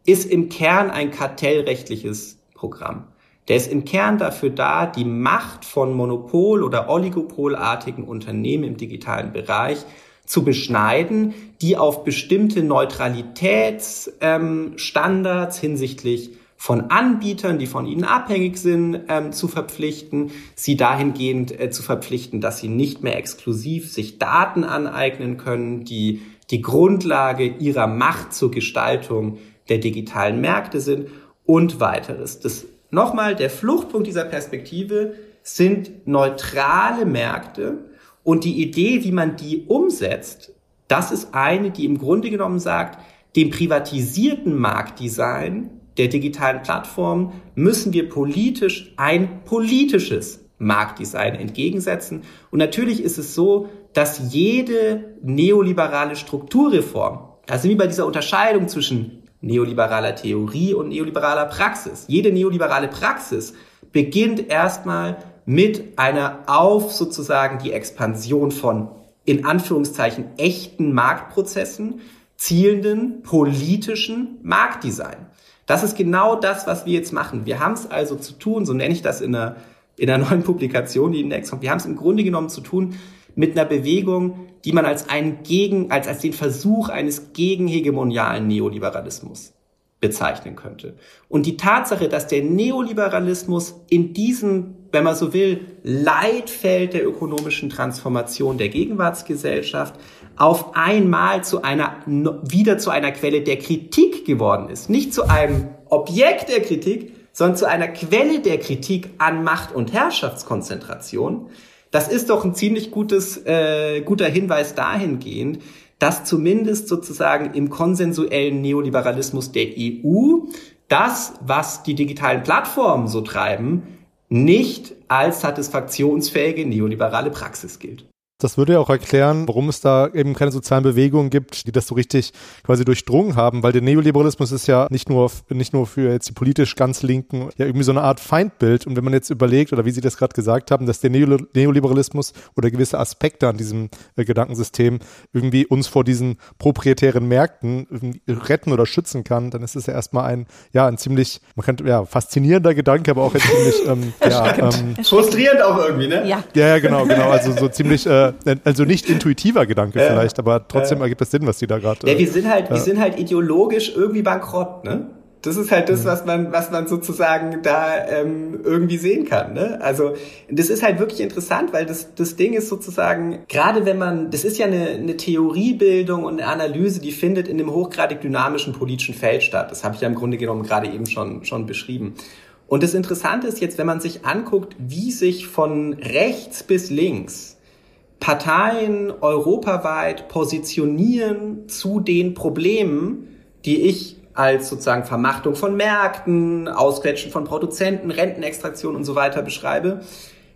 ist im Kern ein kartellrechtliches Programm. Der ist im Kern dafür da, die Macht von Monopol- oder Oligopolartigen Unternehmen im digitalen Bereich zu beschneiden, die auf bestimmte Neutralitätsstandards ähm, hinsichtlich von Anbietern, die von ihnen abhängig sind, ähm, zu verpflichten, sie dahingehend äh, zu verpflichten, dass sie nicht mehr exklusiv sich Daten aneignen können, die die Grundlage ihrer Macht zur Gestaltung der digitalen Märkte sind und weiteres. Das Nochmal, der Fluchtpunkt dieser Perspektive sind neutrale Märkte und die Idee, wie man die umsetzt, das ist eine, die im Grunde genommen sagt, dem privatisierten Marktdesign der digitalen Plattformen müssen wir politisch ein politisches Marktdesign entgegensetzen. Und natürlich ist es so, dass jede neoliberale Strukturreform, also wie bei dieser Unterscheidung zwischen neoliberaler Theorie und neoliberaler Praxis. Jede neoliberale Praxis beginnt erstmal mit einer auf sozusagen die Expansion von in Anführungszeichen echten Marktprozessen zielenden politischen Marktdesign. Das ist genau das, was wir jetzt machen. Wir haben es also zu tun, so nenne ich das in einer, in einer neuen Publikation, die demnächst kommt. Wir haben es im Grunde genommen zu tun mit einer Bewegung, die man als einen Gegen, als, als den Versuch eines gegenhegemonialen Neoliberalismus bezeichnen könnte. Und die Tatsache, dass der Neoliberalismus in diesem, wenn man so will, Leitfeld der ökonomischen Transformation der Gegenwartsgesellschaft auf einmal zu einer, wieder zu einer Quelle der Kritik geworden ist. Nicht zu einem Objekt der Kritik, sondern zu einer Quelle der Kritik an Macht- und Herrschaftskonzentration, das ist doch ein ziemlich gutes, äh, guter Hinweis dahingehend, dass zumindest sozusagen im konsensuellen Neoliberalismus der EU das, was die digitalen Plattformen so treiben, nicht als satisfaktionsfähige neoliberale Praxis gilt. Das würde ja auch erklären, warum es da eben keine sozialen Bewegungen gibt, die das so richtig quasi durchdrungen haben, weil der Neoliberalismus ist ja nicht nur, nicht nur für jetzt die politisch ganz Linken ja irgendwie so eine Art Feindbild. Und wenn man jetzt überlegt, oder wie Sie das gerade gesagt haben, dass der Neoliberalismus oder gewisse Aspekte an diesem äh, Gedankensystem irgendwie uns vor diesen proprietären Märkten retten oder schützen kann, dann ist es ja erstmal ein, ja, ein ziemlich, man könnte, ja, faszinierender Gedanke, aber auch ein ziemlich, ähm, ja, ähm, frustrierend auch irgendwie, ne? Ja. Ja, genau, genau. Also so ziemlich, äh, also nicht intuitiver Gedanke äh, vielleicht, aber trotzdem äh, ergibt das Sinn, was die da gerade. Ja, wir sind halt, wir sind halt ideologisch irgendwie bankrott, ne? Das ist halt das, mhm. was man, was man sozusagen da ähm, irgendwie sehen kann. Ne? Also das ist halt wirklich interessant, weil das, das Ding ist sozusagen, gerade wenn man, das ist ja eine, eine Theoriebildung und eine Analyse, die findet in dem hochgradig dynamischen politischen Feld statt. Das habe ich ja im Grunde genommen gerade eben schon, schon beschrieben. Und das Interessante ist jetzt, wenn man sich anguckt, wie sich von rechts bis links Parteien europaweit positionieren zu den Problemen, die ich als sozusagen Vermachtung von Märkten, Ausquetschen von Produzenten, Rentenextraktion und so weiter beschreibe.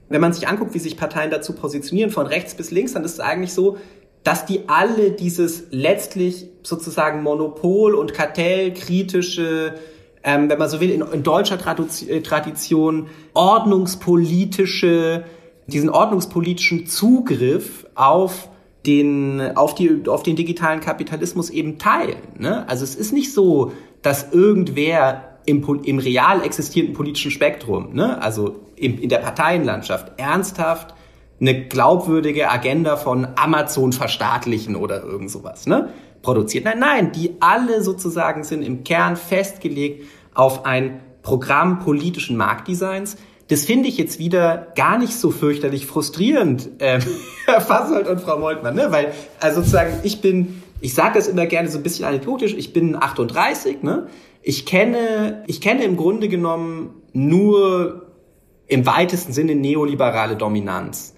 Wenn man sich anguckt, wie sich Parteien dazu positionieren, von rechts bis links, dann ist es eigentlich so, dass die alle dieses letztlich sozusagen Monopol- und Kartellkritische, ähm, wenn man so will, in, in deutscher Tradition ordnungspolitische diesen ordnungspolitischen Zugriff auf den, auf, die, auf den digitalen Kapitalismus eben teilen. Ne? Also es ist nicht so, dass irgendwer im, im real existierenden politischen Spektrum, ne? also im, in der Parteienlandschaft, ernsthaft eine glaubwürdige Agenda von Amazon verstaatlichen oder irgend sowas ne? produziert. Nein, nein, die alle sozusagen sind im Kern festgelegt auf ein Programm politischen Marktdesigns, das finde ich jetzt wieder gar nicht so fürchterlich frustrierend, äh, Herr Fassold und Frau Moltmann, ne? Weil, also sozusagen, ich bin, ich sage das immer gerne so ein bisschen anekdotisch, ich bin 38, ne? Ich kenne, ich kenne im Grunde genommen nur im weitesten Sinne neoliberale Dominanz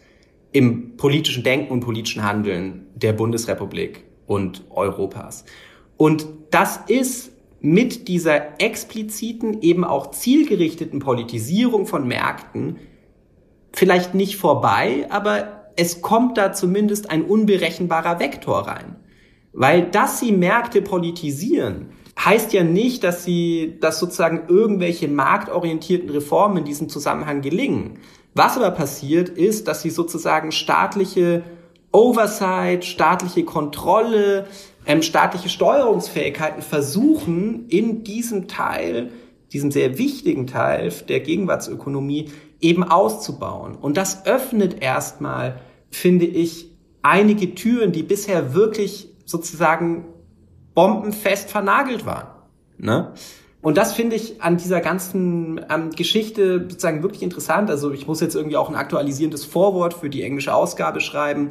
im politischen Denken und politischen Handeln der Bundesrepublik und Europas. Und das ist mit dieser expliziten, eben auch zielgerichteten Politisierung von Märkten vielleicht nicht vorbei, aber es kommt da zumindest ein unberechenbarer Vektor rein. Weil dass sie Märkte politisieren, heißt ja nicht, dass sie, dass sozusagen irgendwelche marktorientierten Reformen in diesem Zusammenhang gelingen. Was aber passiert, ist, dass sie sozusagen staatliche Oversight, staatliche Kontrolle, ähm, staatliche Steuerungsfähigkeiten versuchen, in diesem Teil, diesem sehr wichtigen Teil der Gegenwartsökonomie eben auszubauen. Und das öffnet erstmal, finde ich, einige Türen, die bisher wirklich sozusagen bombenfest vernagelt waren. Ne? Und das finde ich an dieser ganzen ähm, Geschichte sozusagen wirklich interessant. Also ich muss jetzt irgendwie auch ein aktualisierendes Vorwort für die englische Ausgabe schreiben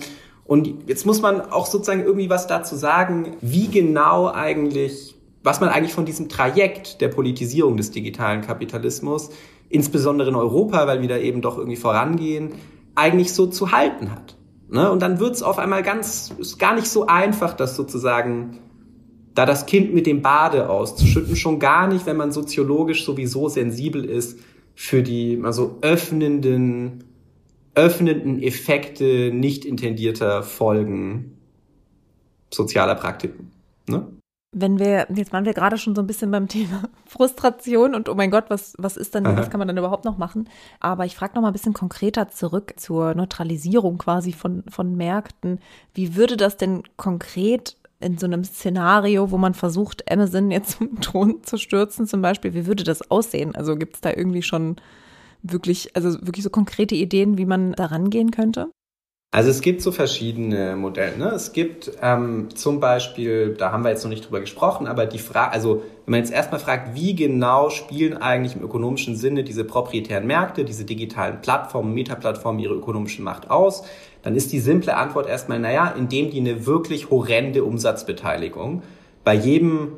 und jetzt muss man auch sozusagen irgendwie was dazu sagen, wie genau eigentlich, was man eigentlich von diesem Trajekt der Politisierung des digitalen Kapitalismus, insbesondere in Europa, weil wir da eben doch irgendwie vorangehen, eigentlich so zu halten hat. Ne? Und dann wird es auf einmal ganz, ist gar nicht so einfach, das sozusagen da das Kind mit dem Bade auszuschütten, schon gar nicht, wenn man soziologisch sowieso sensibel ist für die also öffnenden öffnenden Effekte nicht intendierter Folgen sozialer Praktiken. Ne? Wenn wir, jetzt waren wir gerade schon so ein bisschen beim Thema Frustration und oh mein Gott, was, was ist dann, Aha. was kann man dann überhaupt noch machen? Aber ich frage noch mal ein bisschen konkreter zurück zur Neutralisierung quasi von, von Märkten. Wie würde das denn konkret in so einem Szenario, wo man versucht, Amazon jetzt zum Thron zu stürzen zum Beispiel, wie würde das aussehen? Also gibt es da irgendwie schon wirklich, also wirklich so konkrete Ideen, wie man da rangehen könnte? Also es gibt so verschiedene Modelle. Ne? Es gibt ähm, zum Beispiel, da haben wir jetzt noch nicht drüber gesprochen, aber die Frage, also wenn man jetzt erstmal fragt, wie genau spielen eigentlich im ökonomischen Sinne diese proprietären Märkte, diese digitalen Plattformen, Metaplattformen ihre ökonomische Macht aus, dann ist die simple Antwort erstmal, naja, indem die eine wirklich horrende Umsatzbeteiligung bei jedem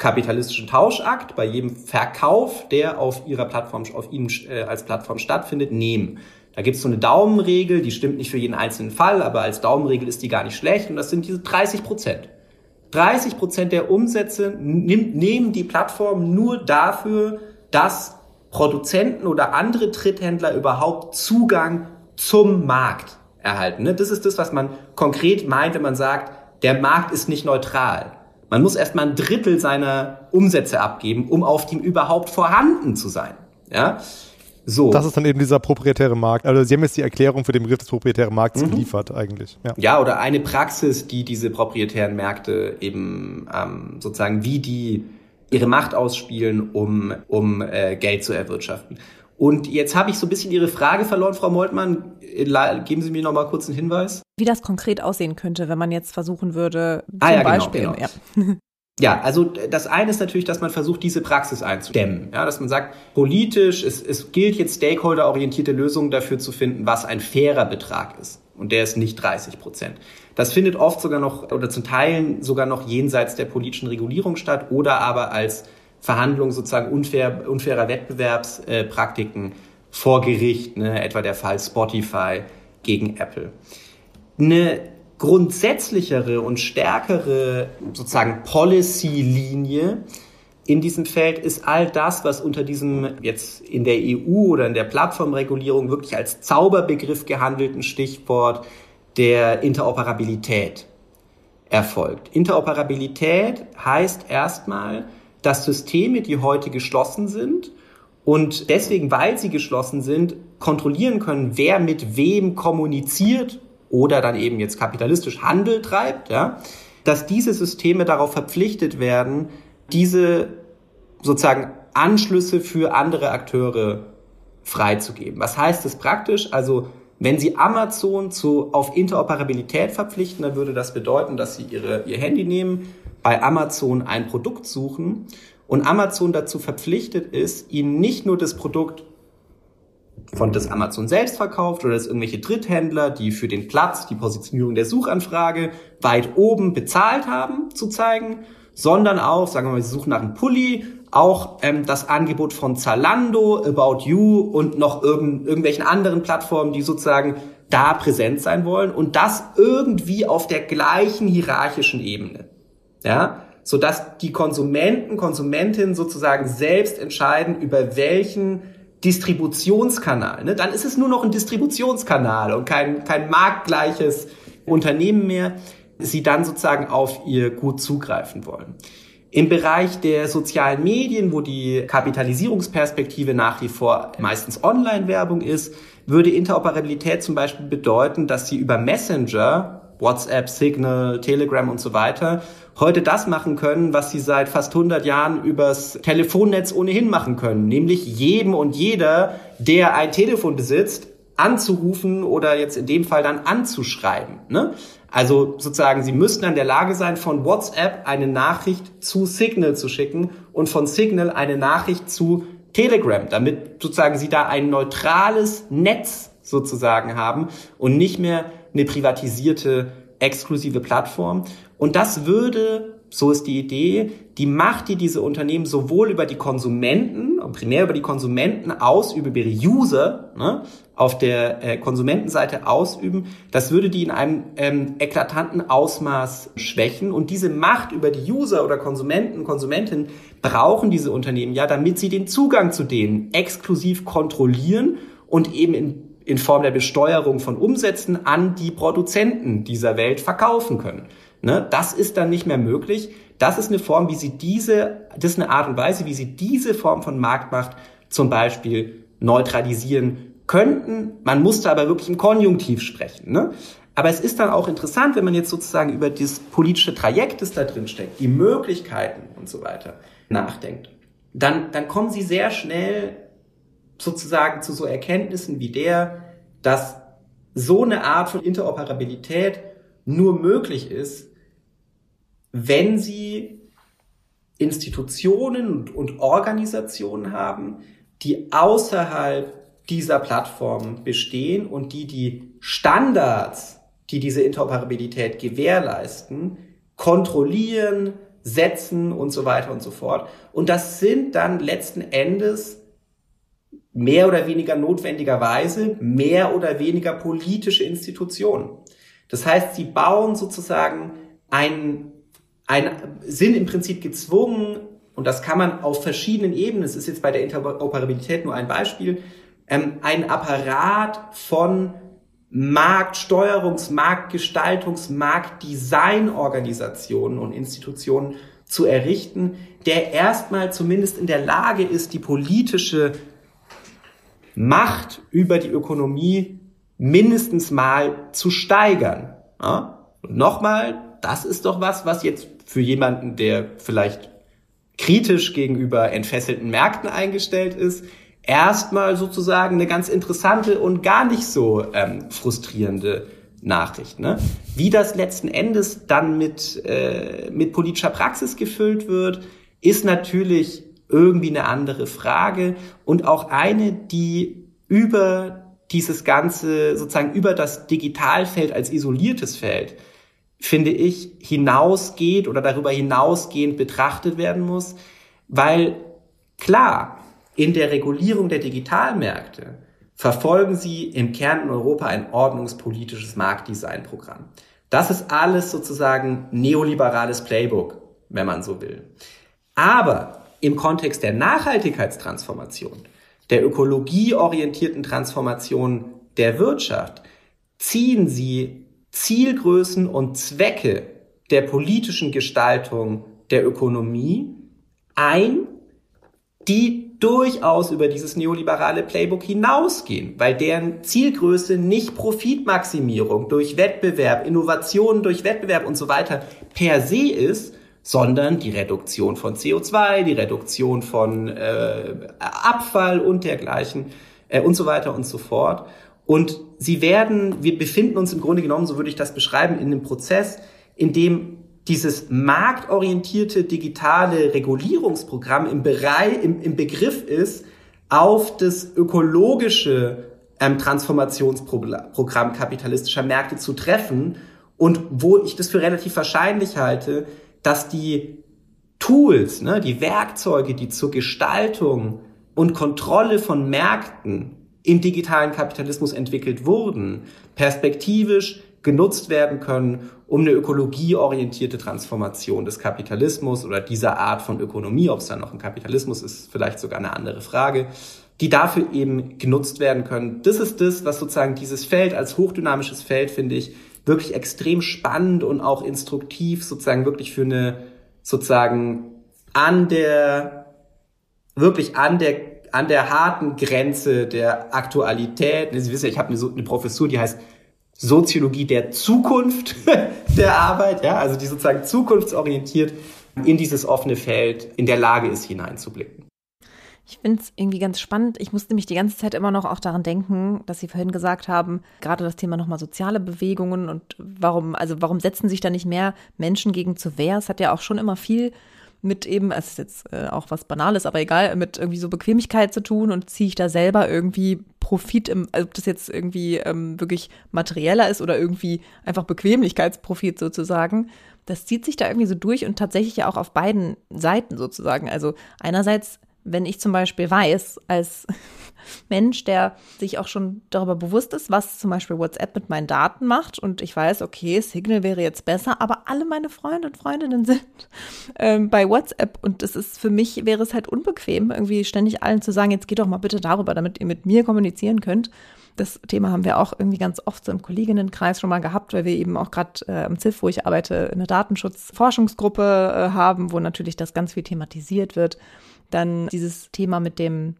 kapitalistischen Tauschakt, bei jedem Verkauf, der auf ihrer Plattform, auf ihnen äh, als Plattform stattfindet, nehmen. Da gibt es so eine Daumenregel, die stimmt nicht für jeden einzelnen Fall, aber als Daumenregel ist die gar nicht schlecht und das sind diese 30 Prozent. 30 Prozent der Umsätze nehmen die Plattform nur dafür, dass Produzenten oder andere Dritthändler überhaupt Zugang zum Markt erhalten. Ne? Das ist das, was man konkret meint, wenn man sagt, der Markt ist nicht neutral. Man muss erstmal ein Drittel seiner Umsätze abgeben, um auf dem überhaupt vorhanden zu sein. Ja? So. Das ist dann eben dieser proprietäre Markt. Also Sie haben jetzt die Erklärung für den Begriff des proprietären Markts mhm. geliefert eigentlich. Ja. ja, oder eine Praxis, die diese proprietären Märkte eben ähm, sozusagen, wie die ihre Macht ausspielen, um, um äh, Geld zu erwirtschaften. Und jetzt habe ich so ein bisschen Ihre Frage verloren, Frau Moltmann. Geben Sie mir noch mal kurz einen Hinweis. Wie das konkret aussehen könnte, wenn man jetzt versuchen würde, zum ah, ja, genau, Beispiel. Genau, genau. Ja. Ja, also das eine ist natürlich, dass man versucht, diese Praxis einzudämmen. Ja, dass man sagt, politisch, es, es gilt jetzt stakeholderorientierte Lösungen dafür zu finden, was ein fairer Betrag ist. Und der ist nicht 30 Prozent. Das findet oft sogar noch oder zum Teilen sogar noch jenseits der politischen Regulierung statt oder aber als Verhandlung sozusagen unfair, unfairer Wettbewerbspraktiken vor Gericht, ne, etwa der Fall Spotify gegen Apple. Eine grundsätzlichere und stärkere sozusagen Policy-Linie in diesem Feld ist all das, was unter diesem jetzt in der EU oder in der Plattformregulierung wirklich als Zauberbegriff gehandelten Stichwort der Interoperabilität erfolgt. Interoperabilität heißt erstmal, dass Systeme, die heute geschlossen sind und deswegen, weil sie geschlossen sind, kontrollieren können, wer mit wem kommuniziert oder dann eben jetzt kapitalistisch Handel treibt, ja, dass diese Systeme darauf verpflichtet werden, diese sozusagen Anschlüsse für andere Akteure freizugeben. Was heißt das praktisch? Also wenn Sie Amazon zu, auf Interoperabilität verpflichten, dann würde das bedeuten, dass Sie ihre, Ihr Handy nehmen, bei Amazon ein Produkt suchen und Amazon dazu verpflichtet ist, Ihnen nicht nur das Produkt von das Amazon selbst verkauft oder das irgendwelche Dritthändler, die für den Platz, die Positionierung der Suchanfrage weit oben bezahlt haben, zu zeigen, sondern auch, sagen wir mal, sie suchen nach einem Pulli, auch ähm, das Angebot von Zalando, About You und noch irgend, irgendwelchen anderen Plattformen, die sozusagen da präsent sein wollen und das irgendwie auf der gleichen hierarchischen Ebene. Ja, so dass die Konsumenten, Konsumentinnen sozusagen selbst entscheiden, über welchen Distributionskanal. Ne? Dann ist es nur noch ein Distributionskanal und kein, kein marktgleiches Unternehmen mehr, sie dann sozusagen auf ihr Gut zugreifen wollen. Im Bereich der sozialen Medien, wo die Kapitalisierungsperspektive nach wie vor meistens Online-Werbung ist, würde Interoperabilität zum Beispiel bedeuten, dass sie über Messenger, WhatsApp, Signal, Telegram und so weiter, heute das machen können, was sie seit fast 100 Jahren übers Telefonnetz ohnehin machen können, nämlich jedem und jeder, der ein Telefon besitzt, anzurufen oder jetzt in dem Fall dann anzuschreiben. Ne? Also sozusagen, Sie müssten in der Lage sein, von WhatsApp eine Nachricht zu Signal zu schicken und von Signal eine Nachricht zu Telegram, damit sozusagen Sie da ein neutrales Netz sozusagen haben und nicht mehr eine privatisierte exklusive Plattform. Und das würde, so ist die Idee, die Macht, die diese Unternehmen sowohl über die Konsumenten, primär über die Konsumenten ausüben, über ihre User, ne, auf der äh, Konsumentenseite ausüben, das würde die in einem ähm, eklatanten Ausmaß schwächen. Und diese Macht über die User oder Konsumenten, Konsumentinnen brauchen diese Unternehmen ja, damit sie den Zugang zu denen exklusiv kontrollieren und eben in in Form der Besteuerung von Umsätzen an die Produzenten dieser Welt verkaufen können. Ne? Das ist dann nicht mehr möglich. Das ist eine Form, wie sie diese, das ist eine Art und Weise, wie sie diese Form von Marktmacht zum Beispiel neutralisieren könnten. Man musste aber wirklich im Konjunktiv sprechen. Ne? Aber es ist dann auch interessant, wenn man jetzt sozusagen über das politische Trajekt, das da drin steckt, die Möglichkeiten und so weiter nachdenkt. Dann, dann kommen sie sehr schnell sozusagen zu so Erkenntnissen wie der, dass so eine Art von Interoperabilität nur möglich ist, wenn sie Institutionen und, Organisationen haben, die außerhalb dieser Plattform bestehen und die die Standards, die diese Interoperabilität gewährleisten, kontrollieren, setzen und so weiter und so fort. Und das sind dann letzten Endes mehr oder weniger notwendigerweise mehr oder weniger politische Institutionen. Das heißt, sie bauen sozusagen ein, ein, sind im Prinzip gezwungen, und das kann man auf verschiedenen Ebenen, das ist jetzt bei der Interoperabilität nur ein Beispiel, ähm, ein Apparat von Marktsteuerungs-, Marktgestaltungs-, Marktdesignorganisationen und Institutionen zu errichten, der erstmal zumindest in der Lage ist, die politische Macht über die Ökonomie mindestens mal zu steigern. Ja? Und nochmal, das ist doch was, was jetzt für jemanden, der vielleicht kritisch gegenüber entfesselten Märkten eingestellt ist, erstmal sozusagen eine ganz interessante und gar nicht so ähm, frustrierende Nachricht. Ne? Wie das letzten Endes dann mit, äh, mit politischer Praxis gefüllt wird, ist natürlich irgendwie eine andere Frage und auch eine, die über dieses ganze, sozusagen über das Digitalfeld als isoliertes Feld, finde ich, hinausgeht oder darüber hinausgehend betrachtet werden muss, weil klar, in der Regulierung der Digitalmärkte verfolgen sie im Kern in Europa ein ordnungspolitisches Marktdesignprogramm. Das ist alles sozusagen neoliberales Playbook, wenn man so will. Aber im Kontext der Nachhaltigkeitstransformation, der ökologieorientierten Transformation der Wirtschaft, ziehen sie Zielgrößen und Zwecke der politischen Gestaltung der Ökonomie ein, die durchaus über dieses neoliberale Playbook hinausgehen, weil deren Zielgröße nicht Profitmaximierung durch Wettbewerb, Innovationen durch Wettbewerb und so weiter per se ist, sondern die Reduktion von CO2, die Reduktion von äh, Abfall und dergleichen äh, und so weiter und so fort. Und sie werden, wir befinden uns im Grunde genommen, so würde ich das beschreiben, in einem Prozess, in dem dieses marktorientierte digitale Regulierungsprogramm im Bereich, im, im Begriff ist, auf das ökologische ähm, Transformationsprogramm kapitalistischer Märkte zu treffen. Und wo ich das für relativ wahrscheinlich halte, dass die Tools, ne, die Werkzeuge, die zur Gestaltung und Kontrolle von Märkten im digitalen Kapitalismus entwickelt wurden, perspektivisch genutzt werden können, um eine ökologieorientierte Transformation des Kapitalismus oder dieser Art von Ökonomie, ob es dann noch ein Kapitalismus ist, vielleicht sogar eine andere Frage, die dafür eben genutzt werden können. Das ist das, was sozusagen dieses Feld als hochdynamisches Feld, finde ich, wirklich extrem spannend und auch instruktiv sozusagen wirklich für eine sozusagen an der wirklich an der an der harten Grenze der Aktualität. Sie wissen ja, ich habe eine, eine Professur, die heißt Soziologie der Zukunft der Arbeit, ja, also die sozusagen zukunftsorientiert in dieses offene Feld in der Lage ist, hineinzublicken. Ich finde es irgendwie ganz spannend. Ich musste mich die ganze Zeit immer noch auch daran denken, dass Sie vorhin gesagt haben, gerade das Thema nochmal soziale Bewegungen und warum, also warum setzen sich da nicht mehr Menschen gegen zur Wehr? Es hat ja auch schon immer viel mit eben, es ist jetzt äh, auch was Banales, aber egal, mit irgendwie so Bequemlichkeit zu tun und ziehe ich da selber irgendwie Profit im, also ob das jetzt irgendwie ähm, wirklich materieller ist oder irgendwie einfach Bequemlichkeitsprofit sozusagen. Das zieht sich da irgendwie so durch und tatsächlich ja auch auf beiden Seiten sozusagen. Also einerseits wenn ich zum Beispiel weiß, als Mensch, der sich auch schon darüber bewusst ist, was zum Beispiel WhatsApp mit meinen Daten macht und ich weiß, okay, Signal wäre jetzt besser, aber alle meine Freunde und Freundinnen sind ähm, bei WhatsApp und es ist für mich wäre es halt unbequem, irgendwie ständig allen zu sagen, jetzt geht doch mal bitte darüber, damit ihr mit mir kommunizieren könnt. Das Thema haben wir auch irgendwie ganz oft so im Kolleginnenkreis schon mal gehabt, weil wir eben auch gerade äh, am ZIF, wo ich arbeite, eine Datenschutzforschungsgruppe äh, haben, wo natürlich das ganz viel thematisiert wird. Dann dieses Thema mit dem,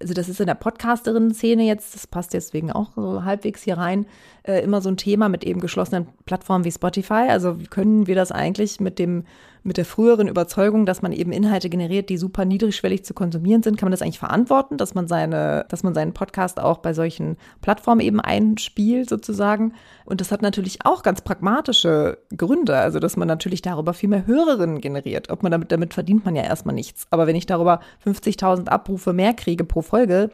also das ist in der Podcasterin-Szene jetzt, das passt deswegen auch so halbwegs hier rein, äh, immer so ein Thema mit eben geschlossenen Plattformen wie Spotify. Also können wir das eigentlich mit dem mit der früheren Überzeugung, dass man eben Inhalte generiert, die super niedrigschwellig zu konsumieren sind, kann man das eigentlich verantworten, dass man seine, dass man seinen Podcast auch bei solchen Plattformen eben einspielt sozusagen. Und das hat natürlich auch ganz pragmatische Gründe, also dass man natürlich darüber viel mehr Hörerinnen generiert. Ob man damit, damit verdient man ja erstmal nichts. Aber wenn ich darüber 50.000 Abrufe mehr kriege pro Folge,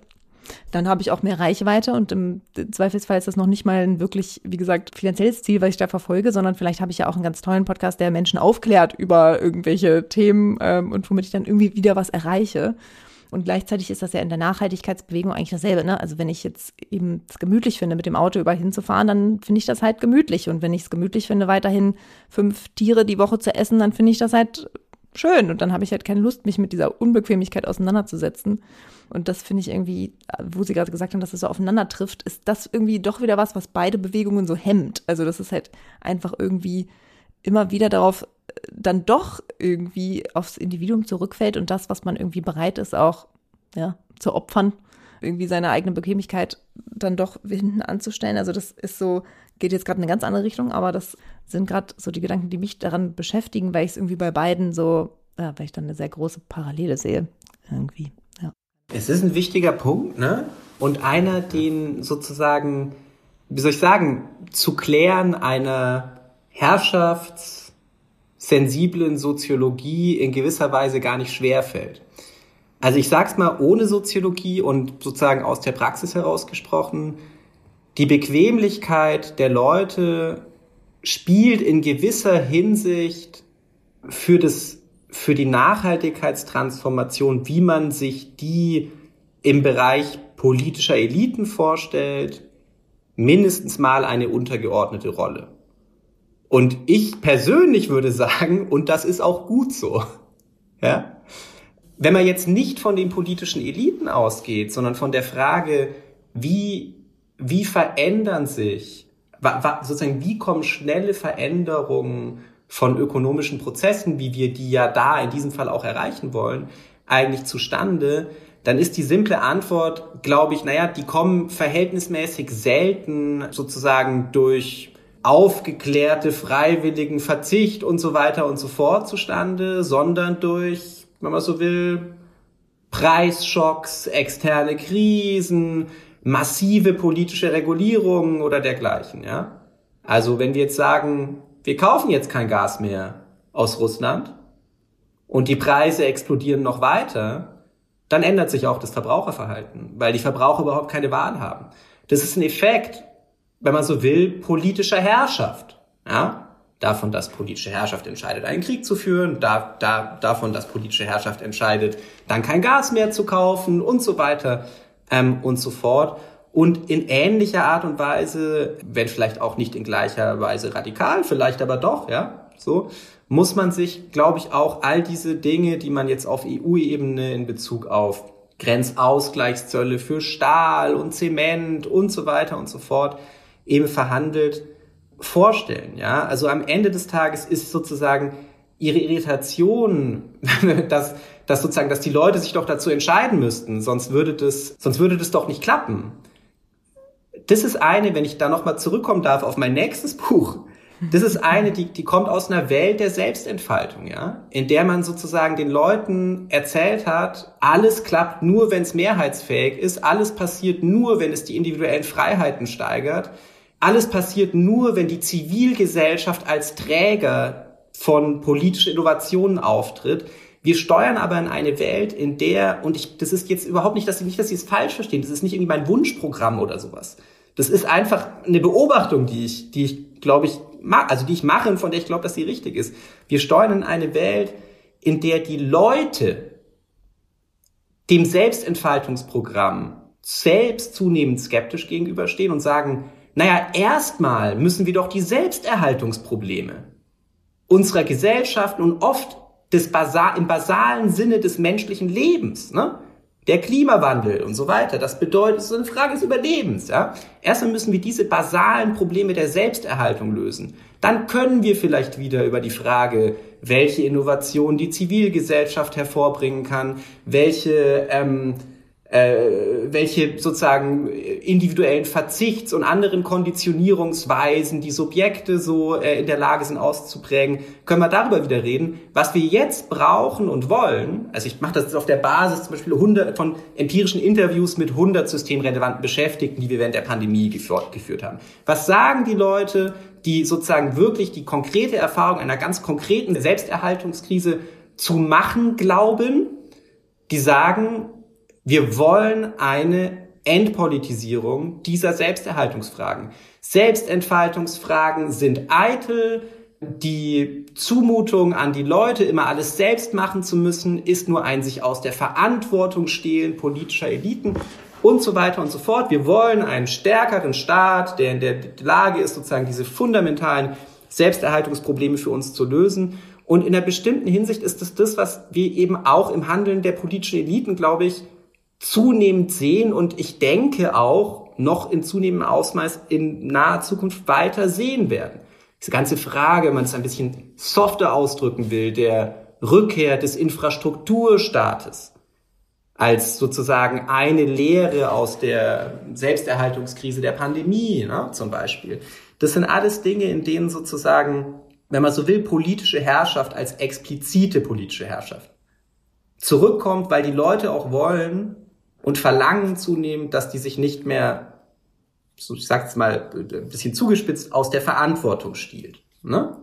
dann habe ich auch mehr Reichweite und im Zweifelsfall ist das noch nicht mal ein wirklich, wie gesagt, finanzielles Ziel, was ich da verfolge, sondern vielleicht habe ich ja auch einen ganz tollen Podcast, der Menschen aufklärt über irgendwelche Themen ähm, und womit ich dann irgendwie wieder was erreiche. Und gleichzeitig ist das ja in der Nachhaltigkeitsbewegung eigentlich dasselbe. Ne? Also wenn ich jetzt eben es gemütlich finde, mit dem Auto überall hinzufahren, dann finde ich das halt gemütlich. Und wenn ich es gemütlich finde, weiterhin fünf Tiere die Woche zu essen, dann finde ich das halt schön. Und dann habe ich halt keine Lust, mich mit dieser Unbequemlichkeit auseinanderzusetzen. Und das finde ich irgendwie, wo Sie gerade gesagt haben, dass es so aufeinander trifft, ist das irgendwie doch wieder was, was beide Bewegungen so hemmt. Also das ist halt einfach irgendwie immer wieder darauf äh, dann doch irgendwie aufs Individuum zurückfällt und das, was man irgendwie bereit ist, auch ja, zu opfern, irgendwie seine eigene Bequemlichkeit dann doch hinten anzustellen. Also das ist so, geht jetzt gerade in eine ganz andere Richtung, aber das sind gerade so die Gedanken, die mich daran beschäftigen, weil ich es irgendwie bei beiden so, ja, weil ich dann eine sehr große Parallele sehe. Irgendwie. Es ist ein wichtiger Punkt, ne? Und einer, den sozusagen, wie soll ich sagen, zu klären einer herrschaftssensiblen Soziologie in gewisser Weise gar nicht schwer fällt. Also ich sag's mal ohne Soziologie und sozusagen aus der Praxis herausgesprochen, die Bequemlichkeit der Leute spielt in gewisser Hinsicht für das, für die Nachhaltigkeitstransformation, wie man sich die im Bereich politischer Eliten vorstellt, mindestens mal eine untergeordnete Rolle. Und ich persönlich würde sagen, und das ist auch gut so, ja, wenn man jetzt nicht von den politischen Eliten ausgeht, sondern von der Frage, wie wie verändern sich, sozusagen, wie kommen schnelle Veränderungen von ökonomischen Prozessen, wie wir die ja da in diesem Fall auch erreichen wollen, eigentlich zustande, dann ist die simple Antwort, glaube ich, naja, die kommen verhältnismäßig selten sozusagen durch aufgeklärte freiwilligen Verzicht und so weiter und so fort zustande, sondern durch, wenn man so will, Preisschocks, externe Krisen, massive politische Regulierungen oder dergleichen, ja. Also wenn wir jetzt sagen, wir kaufen jetzt kein Gas mehr aus Russland und die Preise explodieren noch weiter, dann ändert sich auch das Verbraucherverhalten, weil die Verbraucher überhaupt keine Wahl haben. Das ist ein Effekt, wenn man so will, politischer Herrschaft, ja. Davon, dass politische Herrschaft entscheidet, einen Krieg zu führen, da, da, davon, dass politische Herrschaft entscheidet, dann kein Gas mehr zu kaufen und so weiter ähm, und so fort. Und in ähnlicher Art und Weise, wenn vielleicht auch nicht in gleicher Weise radikal, vielleicht aber doch, ja, so, muss man sich, glaube ich, auch all diese Dinge, die man jetzt auf EU-Ebene in Bezug auf Grenzausgleichszölle für Stahl und Zement und so weiter und so fort eben verhandelt, vorstellen, ja. Also am Ende des Tages ist sozusagen ihre Irritation, dass dass sozusagen, dass die Leute sich doch dazu entscheiden müssten, sonst würde das, sonst würde das doch nicht klappen. Das ist eine, wenn ich da nochmal zurückkommen darf auf mein nächstes Buch. Das ist eine, die, die kommt aus einer Welt der Selbstentfaltung, ja, in der man sozusagen den Leuten erzählt hat, alles klappt nur, wenn es mehrheitsfähig ist, alles passiert nur, wenn es die individuellen Freiheiten steigert, alles passiert nur, wenn die Zivilgesellschaft als Träger von politischen Innovationen auftritt. Wir steuern aber in eine Welt, in der, und ich, das ist jetzt überhaupt nicht, dass Sie nicht, dass Sie es falsch verstehen, das ist nicht irgendwie mein Wunschprogramm oder sowas. Das ist einfach eine Beobachtung, die ich, die ich, glaube ich, mag, also die ich mache und von der ich glaube, dass sie richtig ist. Wir steuern in eine Welt, in der die Leute dem Selbstentfaltungsprogramm selbst zunehmend skeptisch gegenüberstehen und sagen, naja, erstmal müssen wir doch die Selbsterhaltungsprobleme unserer Gesellschaften und oft des Basal, im basalen Sinne des menschlichen Lebens, ne? Der Klimawandel und so weiter, das bedeutet, es ist eine Frage des Überlebens, ja? Erstmal müssen wir diese basalen Probleme der Selbsterhaltung lösen. Dann können wir vielleicht wieder über die Frage, welche Innovation die Zivilgesellschaft hervorbringen kann, welche ähm, äh, welche sozusagen individuellen Verzichts- und anderen Konditionierungsweisen die Subjekte so äh, in der Lage sind auszuprägen, können wir darüber wieder reden. Was wir jetzt brauchen und wollen, also ich mache das auf der Basis zum Beispiel 100 von empirischen Interviews mit 100 systemrelevanten Beschäftigten, die wir während der Pandemie geführt, geführt haben. Was sagen die Leute, die sozusagen wirklich die konkrete Erfahrung einer ganz konkreten Selbsterhaltungskrise zu machen glauben? Die sagen, wir wollen eine Entpolitisierung dieser Selbsterhaltungsfragen. Selbstentfaltungsfragen sind eitel, die Zumutung an die Leute, immer alles selbst machen zu müssen, ist nur ein sich aus der Verantwortung stehlen politischer Eliten und so weiter und so fort. Wir wollen einen stärkeren Staat, der in der Lage ist, sozusagen diese fundamentalen Selbsterhaltungsprobleme für uns zu lösen. Und in einer bestimmten Hinsicht ist es das, was wir eben auch im Handeln der politischen Eliten, glaube ich, zunehmend sehen und ich denke auch noch in zunehmendem Ausmaß in naher Zukunft weiter sehen werden diese ganze Frage, wenn man es ein bisschen softer ausdrücken will, der Rückkehr des Infrastrukturstaates als sozusagen eine Lehre aus der Selbsterhaltungskrise der Pandemie ne, zum Beispiel. Das sind alles Dinge, in denen sozusagen, wenn man so will, politische Herrschaft als explizite politische Herrschaft zurückkommt, weil die Leute auch wollen und verlangen zunehmend, dass die sich nicht mehr so ich sag's mal ein bisschen zugespitzt, aus der Verantwortung stiehlt. Ne?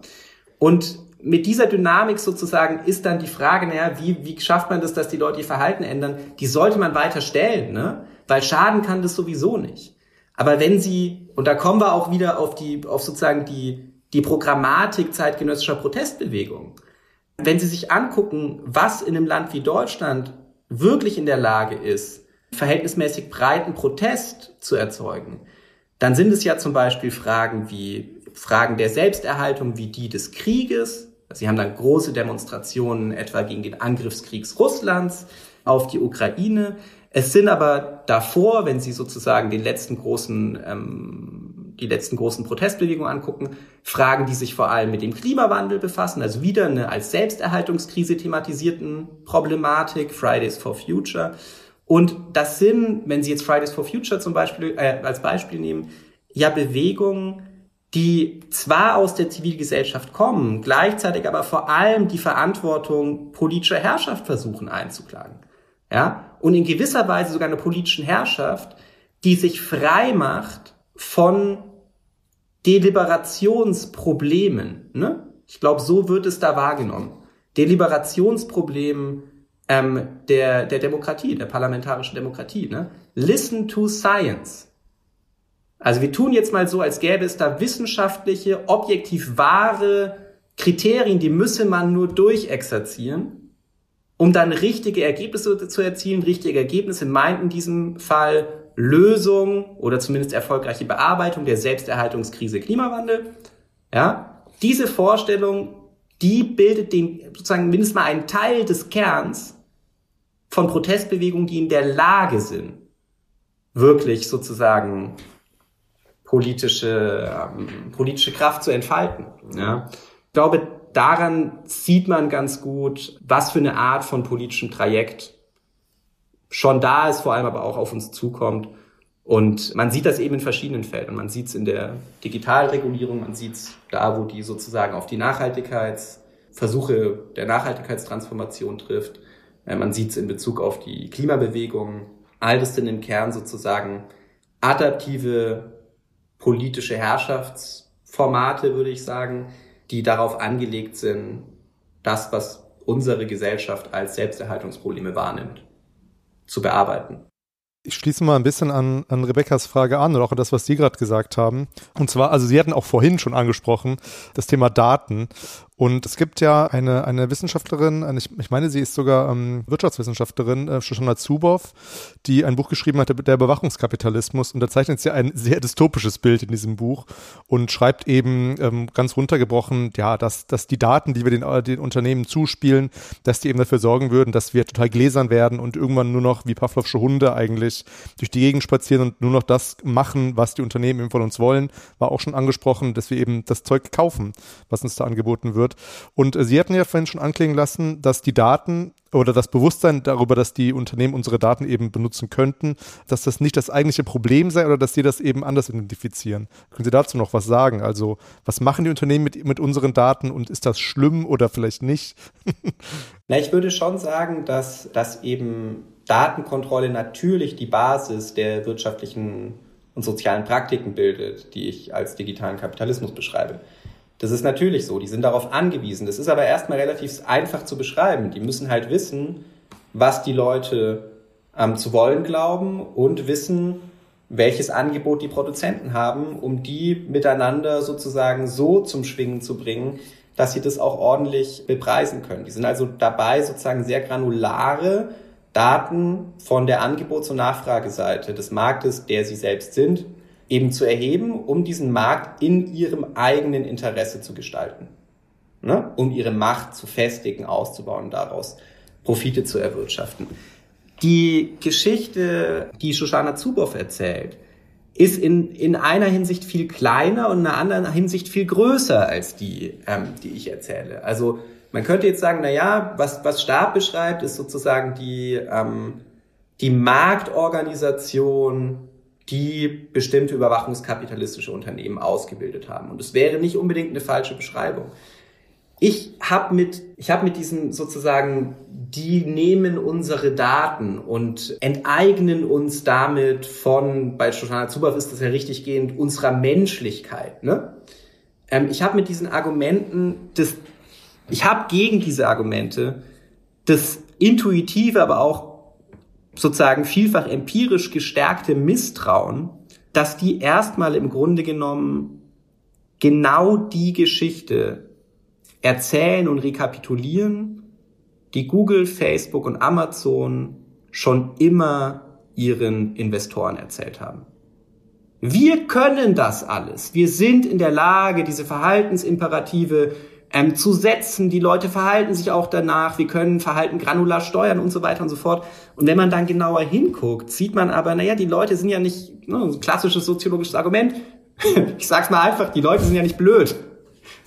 Und mit dieser Dynamik sozusagen ist dann die Frage, naja, wie, wie schafft man das, dass die Leute ihr Verhalten ändern? Die sollte man weiter stellen, ne? weil schaden kann das sowieso nicht. Aber wenn sie, und da kommen wir auch wieder auf die, auf sozusagen die, die Programmatik zeitgenössischer Protestbewegung. Wenn Sie sich angucken, was in einem Land wie Deutschland wirklich in der Lage ist, verhältnismäßig breiten Protest zu erzeugen, dann sind es ja zum Beispiel Fragen wie Fragen der Selbsterhaltung wie die des Krieges. Sie haben dann große Demonstrationen etwa gegen den Angriffskrieg Russlands auf die Ukraine. Es sind aber davor, wenn Sie sozusagen den letzten großen, ähm, die letzten großen Protestbewegungen angucken, Fragen, die sich vor allem mit dem Klimawandel befassen, also wieder eine als Selbsterhaltungskrise thematisierten Problematik, Fridays for Future. Und das sind, wenn Sie jetzt Fridays for Future zum Beispiel äh, als Beispiel nehmen, ja Bewegungen, die zwar aus der Zivilgesellschaft kommen, gleichzeitig aber vor allem die Verantwortung politischer Herrschaft versuchen einzuklagen. Ja? Und in gewisser Weise sogar eine politischen Herrschaft, die sich frei macht von Deliberationsproblemen. Ne? Ich glaube, so wird es da wahrgenommen. Deliberationsproblemen ähm, der, der Demokratie, der parlamentarischen Demokratie. Ne? Listen to science. Also wir tun jetzt mal so, als gäbe es da wissenschaftliche, objektiv wahre Kriterien, die müsse man nur durchexerzieren, um dann richtige Ergebnisse zu erzielen. Richtige Ergebnisse meint in diesem Fall Lösung oder zumindest erfolgreiche Bearbeitung der Selbsterhaltungskrise Klimawandel. Ja, diese Vorstellung, die bildet den, sozusagen mindestens mal einen Teil des Kerns von Protestbewegungen, die in der Lage sind, wirklich sozusagen politische, ähm, politische Kraft zu entfalten. Ja. Ich glaube, daran sieht man ganz gut, was für eine Art von politischem Trajekt schon da ist, vor allem aber auch auf uns zukommt. Und man sieht das eben in verschiedenen Feldern. Man sieht es in der Digitalregulierung, man sieht es da, wo die sozusagen auf die Nachhaltigkeitsversuche der Nachhaltigkeitstransformation trifft. Äh, man sieht es in Bezug auf die Klimabewegung. All das sind im Kern sozusagen adaptive politische Herrschaftsformate, würde ich sagen, die darauf angelegt sind, das, was unsere Gesellschaft als Selbsterhaltungsprobleme wahrnimmt, zu bearbeiten. Ich schließe mal ein bisschen an, an Rebekkas Frage an oder auch an das, was Sie gerade gesagt haben. Und zwar, also Sie hatten auch vorhin schon angesprochen, das Thema Daten. Und es gibt ja eine, eine Wissenschaftlerin, eine, ich meine, sie ist sogar ähm, Wirtschaftswissenschaftlerin, äh, Shoshana Zuboff, die ein Buch geschrieben hat, der Überwachungskapitalismus. Und da zeichnet sie ein sehr dystopisches Bild in diesem Buch und schreibt eben ähm, ganz runtergebrochen, ja, dass, dass die Daten, die wir den, äh, den Unternehmen zuspielen, dass die eben dafür sorgen würden, dass wir total gläsern werden und irgendwann nur noch wie Pavlovsche Hunde eigentlich durch die Gegend spazieren und nur noch das machen, was die Unternehmen eben von uns wollen. War auch schon angesprochen, dass wir eben das Zeug kaufen, was uns da angeboten wird wird. Und äh, Sie hatten ja vorhin schon anklingen lassen, dass die Daten oder das Bewusstsein darüber, dass die Unternehmen unsere Daten eben benutzen könnten, dass das nicht das eigentliche Problem sei oder dass sie das eben anders identifizieren. Können Sie dazu noch was sagen? Also, was machen die Unternehmen mit, mit unseren Daten und ist das schlimm oder vielleicht nicht? Na, ich würde schon sagen, dass, dass eben Datenkontrolle natürlich die Basis der wirtschaftlichen und sozialen Praktiken bildet, die ich als digitalen Kapitalismus beschreibe. Das ist natürlich so, die sind darauf angewiesen. Das ist aber erstmal relativ einfach zu beschreiben. Die müssen halt wissen, was die Leute ähm, zu wollen glauben und wissen, welches Angebot die Produzenten haben, um die miteinander sozusagen so zum Schwingen zu bringen, dass sie das auch ordentlich bepreisen können. Die sind also dabei, sozusagen sehr granulare Daten von der Angebots- und Nachfrageseite des Marktes, der sie selbst sind, eben zu erheben, um diesen Markt in ihrem eigenen Interesse zu gestalten. Ne? Um ihre Macht zu festigen, auszubauen, daraus Profite zu erwirtschaften. Die Geschichte, die Shoshana Zuboff erzählt, ist in, in einer Hinsicht viel kleiner und in einer anderen Hinsicht viel größer als die, ähm, die ich erzähle. Also man könnte jetzt sagen, na ja, was, was Stab beschreibt, ist sozusagen die, ähm, die Marktorganisation, die bestimmte überwachungskapitalistische Unternehmen ausgebildet haben. Und es wäre nicht unbedingt eine falsche Beschreibung ich habe mit, ich habe mit diesen sozusagen, die nehmen unsere Daten und enteignen uns damit von, bei Shoshana Zuboff ist das ja richtig gehend, unserer Menschlichkeit. Ne? Ähm, ich habe mit diesen Argumenten, das, ich habe gegen diese Argumente das intuitive, aber auch sozusagen vielfach empirisch gestärkte Misstrauen, dass die erstmal im Grunde genommen genau die Geschichte erzählen und rekapitulieren, die Google, Facebook und Amazon schon immer ihren Investoren erzählt haben. Wir können das alles. Wir sind in der Lage, diese Verhaltensimperative ähm, zu setzen. Die Leute verhalten sich auch danach. Wir können Verhalten granular steuern und so weiter und so fort. Und wenn man dann genauer hinguckt, sieht man aber, naja, die Leute sind ja nicht, ne, ein klassisches soziologisches Argument. ich sag's mal einfach, die Leute sind ja nicht blöd.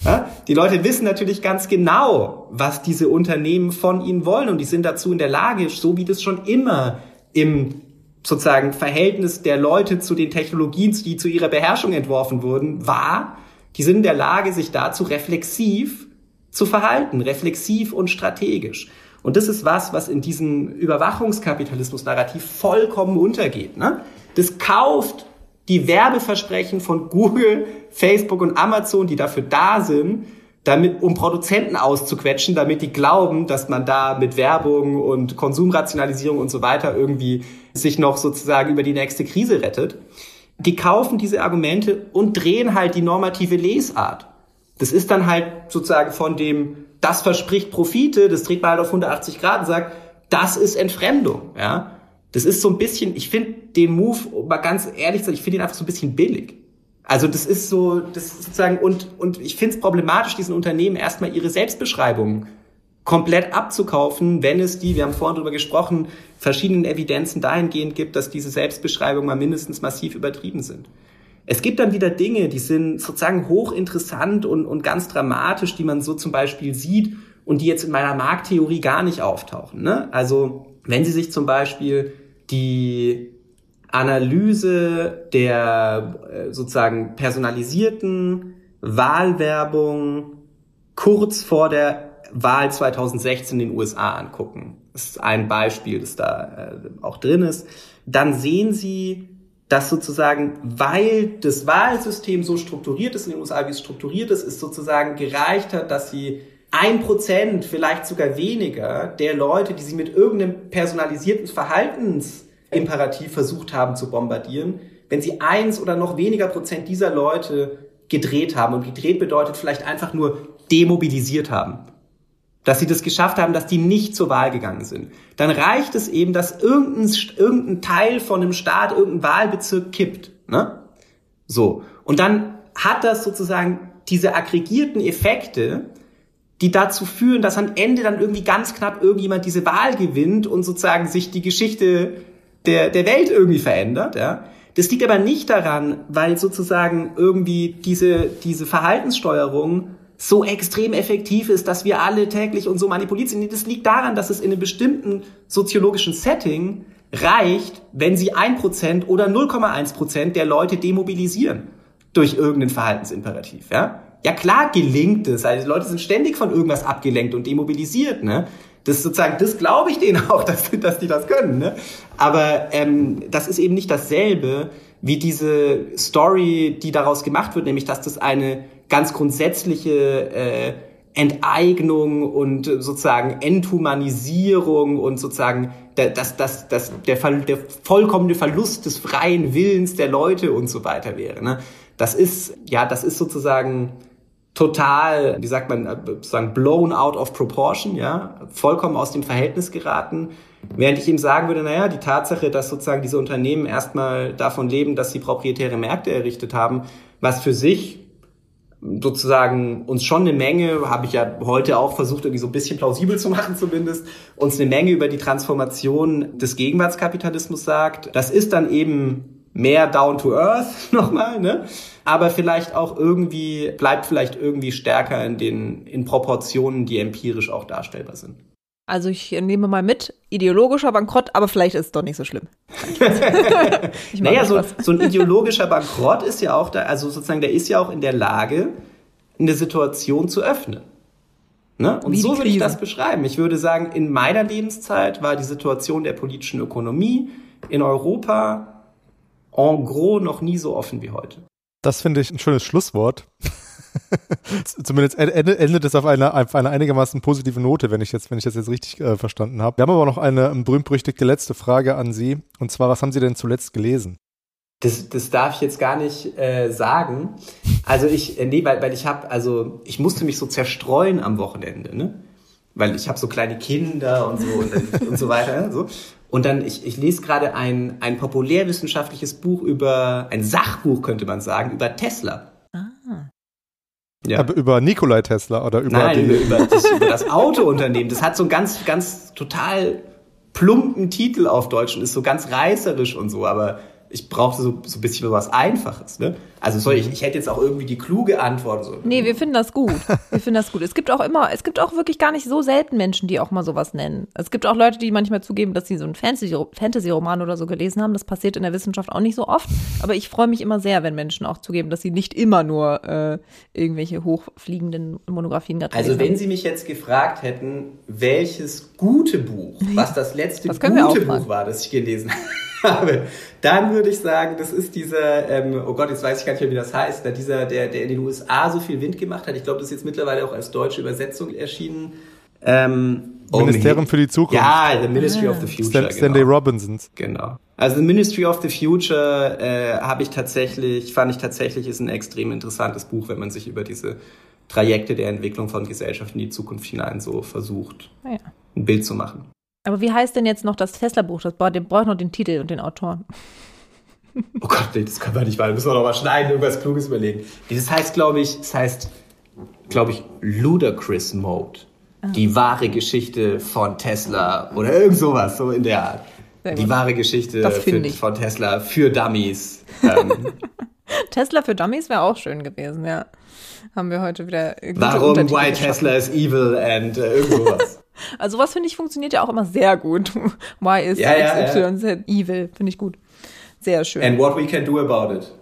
Ja? Die Leute wissen natürlich ganz genau, was diese Unternehmen von ihnen wollen und die sind dazu in der Lage, so wie das schon immer im sozusagen Verhältnis der Leute zu den Technologien, die zu ihrer Beherrschung entworfen wurden, war, die sind in der Lage, sich dazu reflexiv zu verhalten, reflexiv und strategisch. Und das ist was, was in diesem Überwachungskapitalismus-Narrativ vollkommen untergeht. Ne? Das kauft die Werbeversprechen von Google, Facebook und Amazon, die dafür da sind, damit, um Produzenten auszuquetschen, damit die glauben, dass man da mit Werbung und Konsumrationalisierung und so weiter irgendwie sich noch sozusagen über die nächste Krise rettet. Die kaufen diese Argumente und drehen halt die normative Lesart. Das ist dann halt sozusagen von dem, das verspricht Profite, das dreht man halt auf 180 Grad und sagt, das ist Entfremdung, ja. Das ist so ein bisschen, ich finde den Move, um mal ganz ehrlich zu sein, ich finde ihn einfach so ein bisschen billig. Also das ist so, das ist sozusagen, und, und ich finde es problematisch, diesen Unternehmen erstmal ihre Selbstbeschreibungen komplett abzukaufen, wenn es die, wir haben vorhin drüber gesprochen, verschiedenen Evidenzen dahingehend gibt, dass diese Selbstbeschreibungen mal mindestens massiv übertrieben sind. Es gibt dann wieder Dinge, die sind sozusagen hochinteressant und, und ganz dramatisch, die man so zum Beispiel sieht und die jetzt in meiner Markttheorie gar nicht auftauchen. Ne? Also wenn Sie sich zum Beispiel die Analyse der äh, sozusagen personalisierten Wahlwerbung kurz vor der Wahl 2016 in den USA angucken, das ist ein Beispiel, das da äh, auch drin ist, dann sehen Sie, dass sozusagen, weil das Wahlsystem so strukturiert ist in den USA, wie es strukturiert ist, ist sozusagen gereicht hat, dass Sie ein Prozent, vielleicht sogar weniger der Leute, die sie mit irgendeinem personalisierten Verhaltensimperativ versucht haben zu bombardieren, wenn sie eins oder noch weniger Prozent dieser Leute gedreht haben. Und gedreht bedeutet vielleicht einfach nur demobilisiert haben. Dass sie das geschafft haben, dass die nicht zur Wahl gegangen sind. Dann reicht es eben, dass irgendein, irgendein Teil von einem Staat, irgendein Wahlbezirk kippt. Ne? So. Und dann hat das sozusagen diese aggregierten Effekte, die dazu führen, dass am Ende dann irgendwie ganz knapp irgendjemand diese Wahl gewinnt und sozusagen sich die Geschichte der, der Welt irgendwie verändert. Ja. Das liegt aber nicht daran, weil sozusagen irgendwie diese, diese Verhaltenssteuerung so extrem effektiv ist, dass wir alle täglich und so manipuliert sind. Das liegt daran, dass es in einem bestimmten soziologischen Setting reicht, wenn sie ein Prozent oder 0,1 Prozent der Leute demobilisieren durch irgendeinen Verhaltensimperativ. Ja? Ja klar gelingt es. Also die Leute sind ständig von irgendwas abgelenkt und demobilisiert. Ne? Das sozusagen, das glaube ich denen auch, dass, dass die das können. Ne? Aber ähm, das ist eben nicht dasselbe wie diese Story, die daraus gemacht wird, nämlich dass das eine ganz grundsätzliche äh, Enteignung und sozusagen Enthumanisierung und sozusagen das, das, das, der, der vollkommene Verlust des freien Willens der Leute und so weiter wäre. Ne? Das ist, ja, das ist sozusagen total, wie sagt man, sozusagen blown out of proportion, ja, vollkommen aus dem Verhältnis geraten. Während ich ihm sagen würde, naja, die Tatsache, dass sozusagen diese Unternehmen erstmal davon leben, dass sie proprietäre Märkte errichtet haben, was für sich sozusagen uns schon eine Menge, habe ich ja heute auch versucht, irgendwie so ein bisschen plausibel zu machen zumindest, uns eine Menge über die Transformation des Gegenwartskapitalismus sagt. Das ist dann eben mehr down to earth nochmal, ne? Aber vielleicht auch irgendwie, bleibt vielleicht irgendwie stärker in den, in Proportionen, die empirisch auch darstellbar sind. Also ich nehme mal mit, ideologischer Bankrott, aber vielleicht ist es doch nicht so schlimm. naja, so, so ein ideologischer Bankrott ist ja auch da, also sozusagen, der ist ja auch in der Lage, eine Situation zu öffnen. Ne? Und so würde ich das beschreiben. Ich würde sagen, in meiner Lebenszeit war die Situation der politischen Ökonomie in Europa en gros noch nie so offen wie heute. Das finde ich ein schönes Schlusswort. Zumindest endet es auf einer, auf einigermaßen positive Note, wenn ich, jetzt, wenn ich das jetzt richtig äh, verstanden habe. Wir haben aber noch eine um, berühmt-berüchtigte letzte Frage an Sie. Und zwar, was haben Sie denn zuletzt gelesen? Das, das darf ich jetzt gar nicht äh, sagen. Also ich, äh, nee, weil, weil ich habe, also ich musste mich so zerstreuen am Wochenende, ne? Weil ich habe so kleine Kinder und so und, und so weiter. Ne? So. Und dann, ich, ich lese gerade ein, ein populärwissenschaftliches Buch über, ein Sachbuch könnte man sagen, über Tesla. Ja. Aber über Nikolai Tesla oder über Nein, die über, das, über das Autounternehmen. Das hat so einen ganz, ganz total plumpen Titel auf Deutsch und ist so ganz reißerisch und so, aber ich brauchte so, so ein bisschen was Einfaches. Ne? Also sorry, ich, mhm. ich hätte jetzt auch irgendwie die kluge Antwort. So. Nee, wir finden das gut. Wir finden das gut. Es gibt auch immer, es gibt auch wirklich gar nicht so selten Menschen, die auch mal sowas nennen. Es gibt auch Leute, die manchmal zugeben, dass sie so einen Fantasy-Roman oder so gelesen haben. Das passiert in der Wissenschaft auch nicht so oft. Aber ich freue mich immer sehr, wenn Menschen auch zugeben, dass sie nicht immer nur äh, irgendwelche hochfliegenden Monografien gerade Also wenn haben. Sie mich jetzt gefragt hätten, welches gute Buch, was das letzte das gute Buch war, das ich gelesen habe, habe, dann würde ich sagen, das ist dieser, ähm, oh Gott, jetzt weiß ich gar nicht mehr, wie das heißt, da dieser, der, der in den USA so viel Wind gemacht hat. Ich glaube, das ist jetzt mittlerweile auch als deutsche Übersetzung erschienen. Ähm, Ministerium für die Zukunft. Ja, The Ministry ah. of the Future. Stan Stanley genau. Robinson. Genau. Also The Ministry of the Future äh, habe ich tatsächlich, fand ich tatsächlich, ist ein extrem interessantes Buch, wenn man sich über diese Trajekte der Entwicklung von Gesellschaft in die Zukunft hinein so versucht, ah ja. ein Bild zu machen. Aber wie heißt denn jetzt noch das Tesla-Buch? Das braucht noch den Titel und den Autoren. Oh Gott, nee, das können wir nicht. Da müssen wir noch mal schneiden, irgendwas Kluges überlegen. Das heißt, glaube ich, das heißt, glaube ich, Ludacris Mode. Ah. Die wahre Geschichte von Tesla oder irgend sowas, so in der Art. Die wahre Geschichte für, von Tesla für Dummies. Ähm. Tesla für Dummies wäre auch schön gewesen, ja. Haben wir heute wieder. Warum Why Tesla is evil and äh, irgendwas. Also was finde ich funktioniert ja auch immer sehr gut. Why is ja, XYZ ja, ja. evil? Finde ich gut. Sehr schön. And what we can do about it.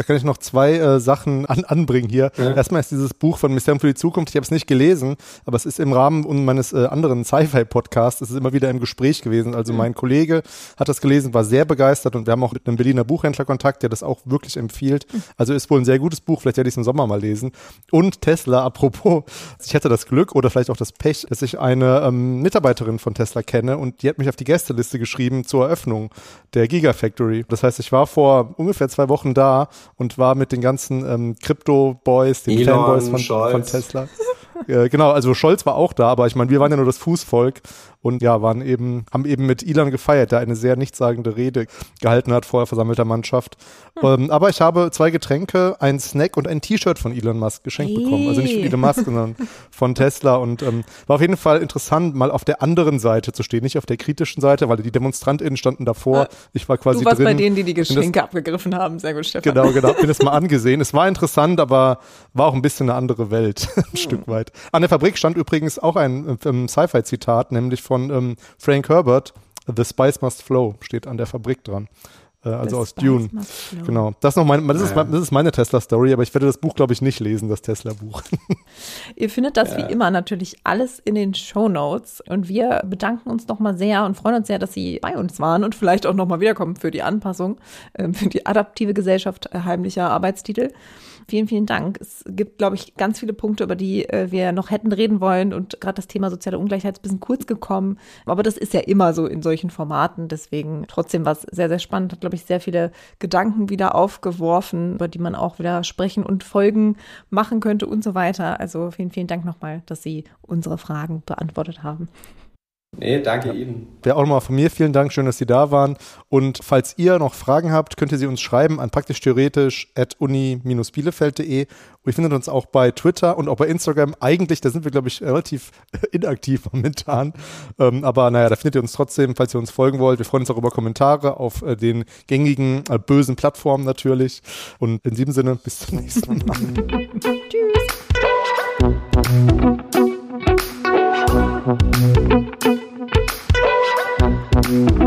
Da kann ich noch zwei äh, Sachen an, anbringen hier. Ja. Erstmal ist dieses Buch von Mysterium für die Zukunft, ich habe es nicht gelesen, aber es ist im Rahmen meines äh, anderen Sci-Fi-Podcasts, es ist immer wieder im Gespräch gewesen. Also mhm. mein Kollege hat das gelesen, war sehr begeistert und wir haben auch mit einem Berliner Buchhändler Kontakt, der das auch wirklich empfiehlt. Mhm. Also ist wohl ein sehr gutes Buch, vielleicht werde ich es im Sommer mal lesen. Und Tesla, apropos, ich hatte das Glück oder vielleicht auch das Pech, dass ich eine ähm, Mitarbeiterin von Tesla kenne und die hat mich auf die Gästeliste geschrieben zur Eröffnung der Gigafactory. Das heißt, ich war vor ungefähr zwei Wochen da und war mit den ganzen ähm, Crypto-Boys, den Fanboys von, von Tesla. äh, genau, also Scholz war auch da, aber ich meine, wir waren ja nur das Fußvolk und ja, waren eben, haben eben mit Elon gefeiert, der eine sehr nichtssagende Rede gehalten hat vor versammelter Mannschaft. Hm. Ähm, aber ich habe zwei Getränke, ein Snack und ein T-Shirt von Elon Musk geschenkt hey. bekommen. Also nicht von Elon Musk, sondern von Tesla und ähm, war auf jeden Fall interessant, mal auf der anderen Seite zu stehen, nicht auf der kritischen Seite, weil die DemonstrantInnen standen davor. Ich war quasi Du warst drin. bei denen, die die Geschenke abgegriffen haben. Sehr gut, Stefan. Genau, genau. Bin es mal angesehen. Es war interessant, aber war auch ein bisschen eine andere Welt, ein hm. Stück weit. An der Fabrik stand übrigens auch ein ähm, Sci-Fi-Zitat, nämlich von ähm, Frank Herbert, The Spice Must Flow, steht an der Fabrik dran. äh, also aus Dune. Genau. Das, noch mein, das, ist, das ist meine Tesla-Story, aber ich werde das Buch, glaube ich, nicht lesen, das Tesla-Buch. Ihr findet das ja. wie immer natürlich alles in den Show Notes und wir bedanken uns nochmal sehr und freuen uns sehr, dass Sie bei uns waren und vielleicht auch nochmal wiederkommen für die Anpassung, äh, für die adaptive Gesellschaft äh, heimlicher Arbeitstitel. Vielen, vielen Dank. Es gibt, glaube ich, ganz viele Punkte, über die äh, wir noch hätten reden wollen und gerade das Thema soziale Ungleichheit ist ein bisschen kurz gekommen. Aber das ist ja immer so in solchen Formaten. Deswegen trotzdem war es sehr, sehr spannend. Hat, glaube ich, sehr viele Gedanken wieder aufgeworfen, über die man auch wieder sprechen und Folgen machen könnte und so weiter. Also vielen, vielen Dank nochmal, dass Sie unsere Fragen beantwortet haben. Nee, danke ja. Ihnen. Ja, auch nochmal von mir vielen Dank, schön, dass Sie da waren. Und falls ihr noch Fragen habt, könnt ihr sie uns schreiben an praktisch-theoretisch at uni-bielefeld.de. Und ihr findet uns auch bei Twitter und auch bei Instagram. Eigentlich, da sind wir, glaube ich, relativ inaktiv momentan. Ähm, aber naja, da findet ihr uns trotzdem, falls ihr uns folgen wollt. Wir freuen uns auch über Kommentare auf äh, den gängigen äh, bösen Plattformen natürlich. Und in diesem Sinne, bis zum nächsten Mal. Tschüss. Mm-hmm.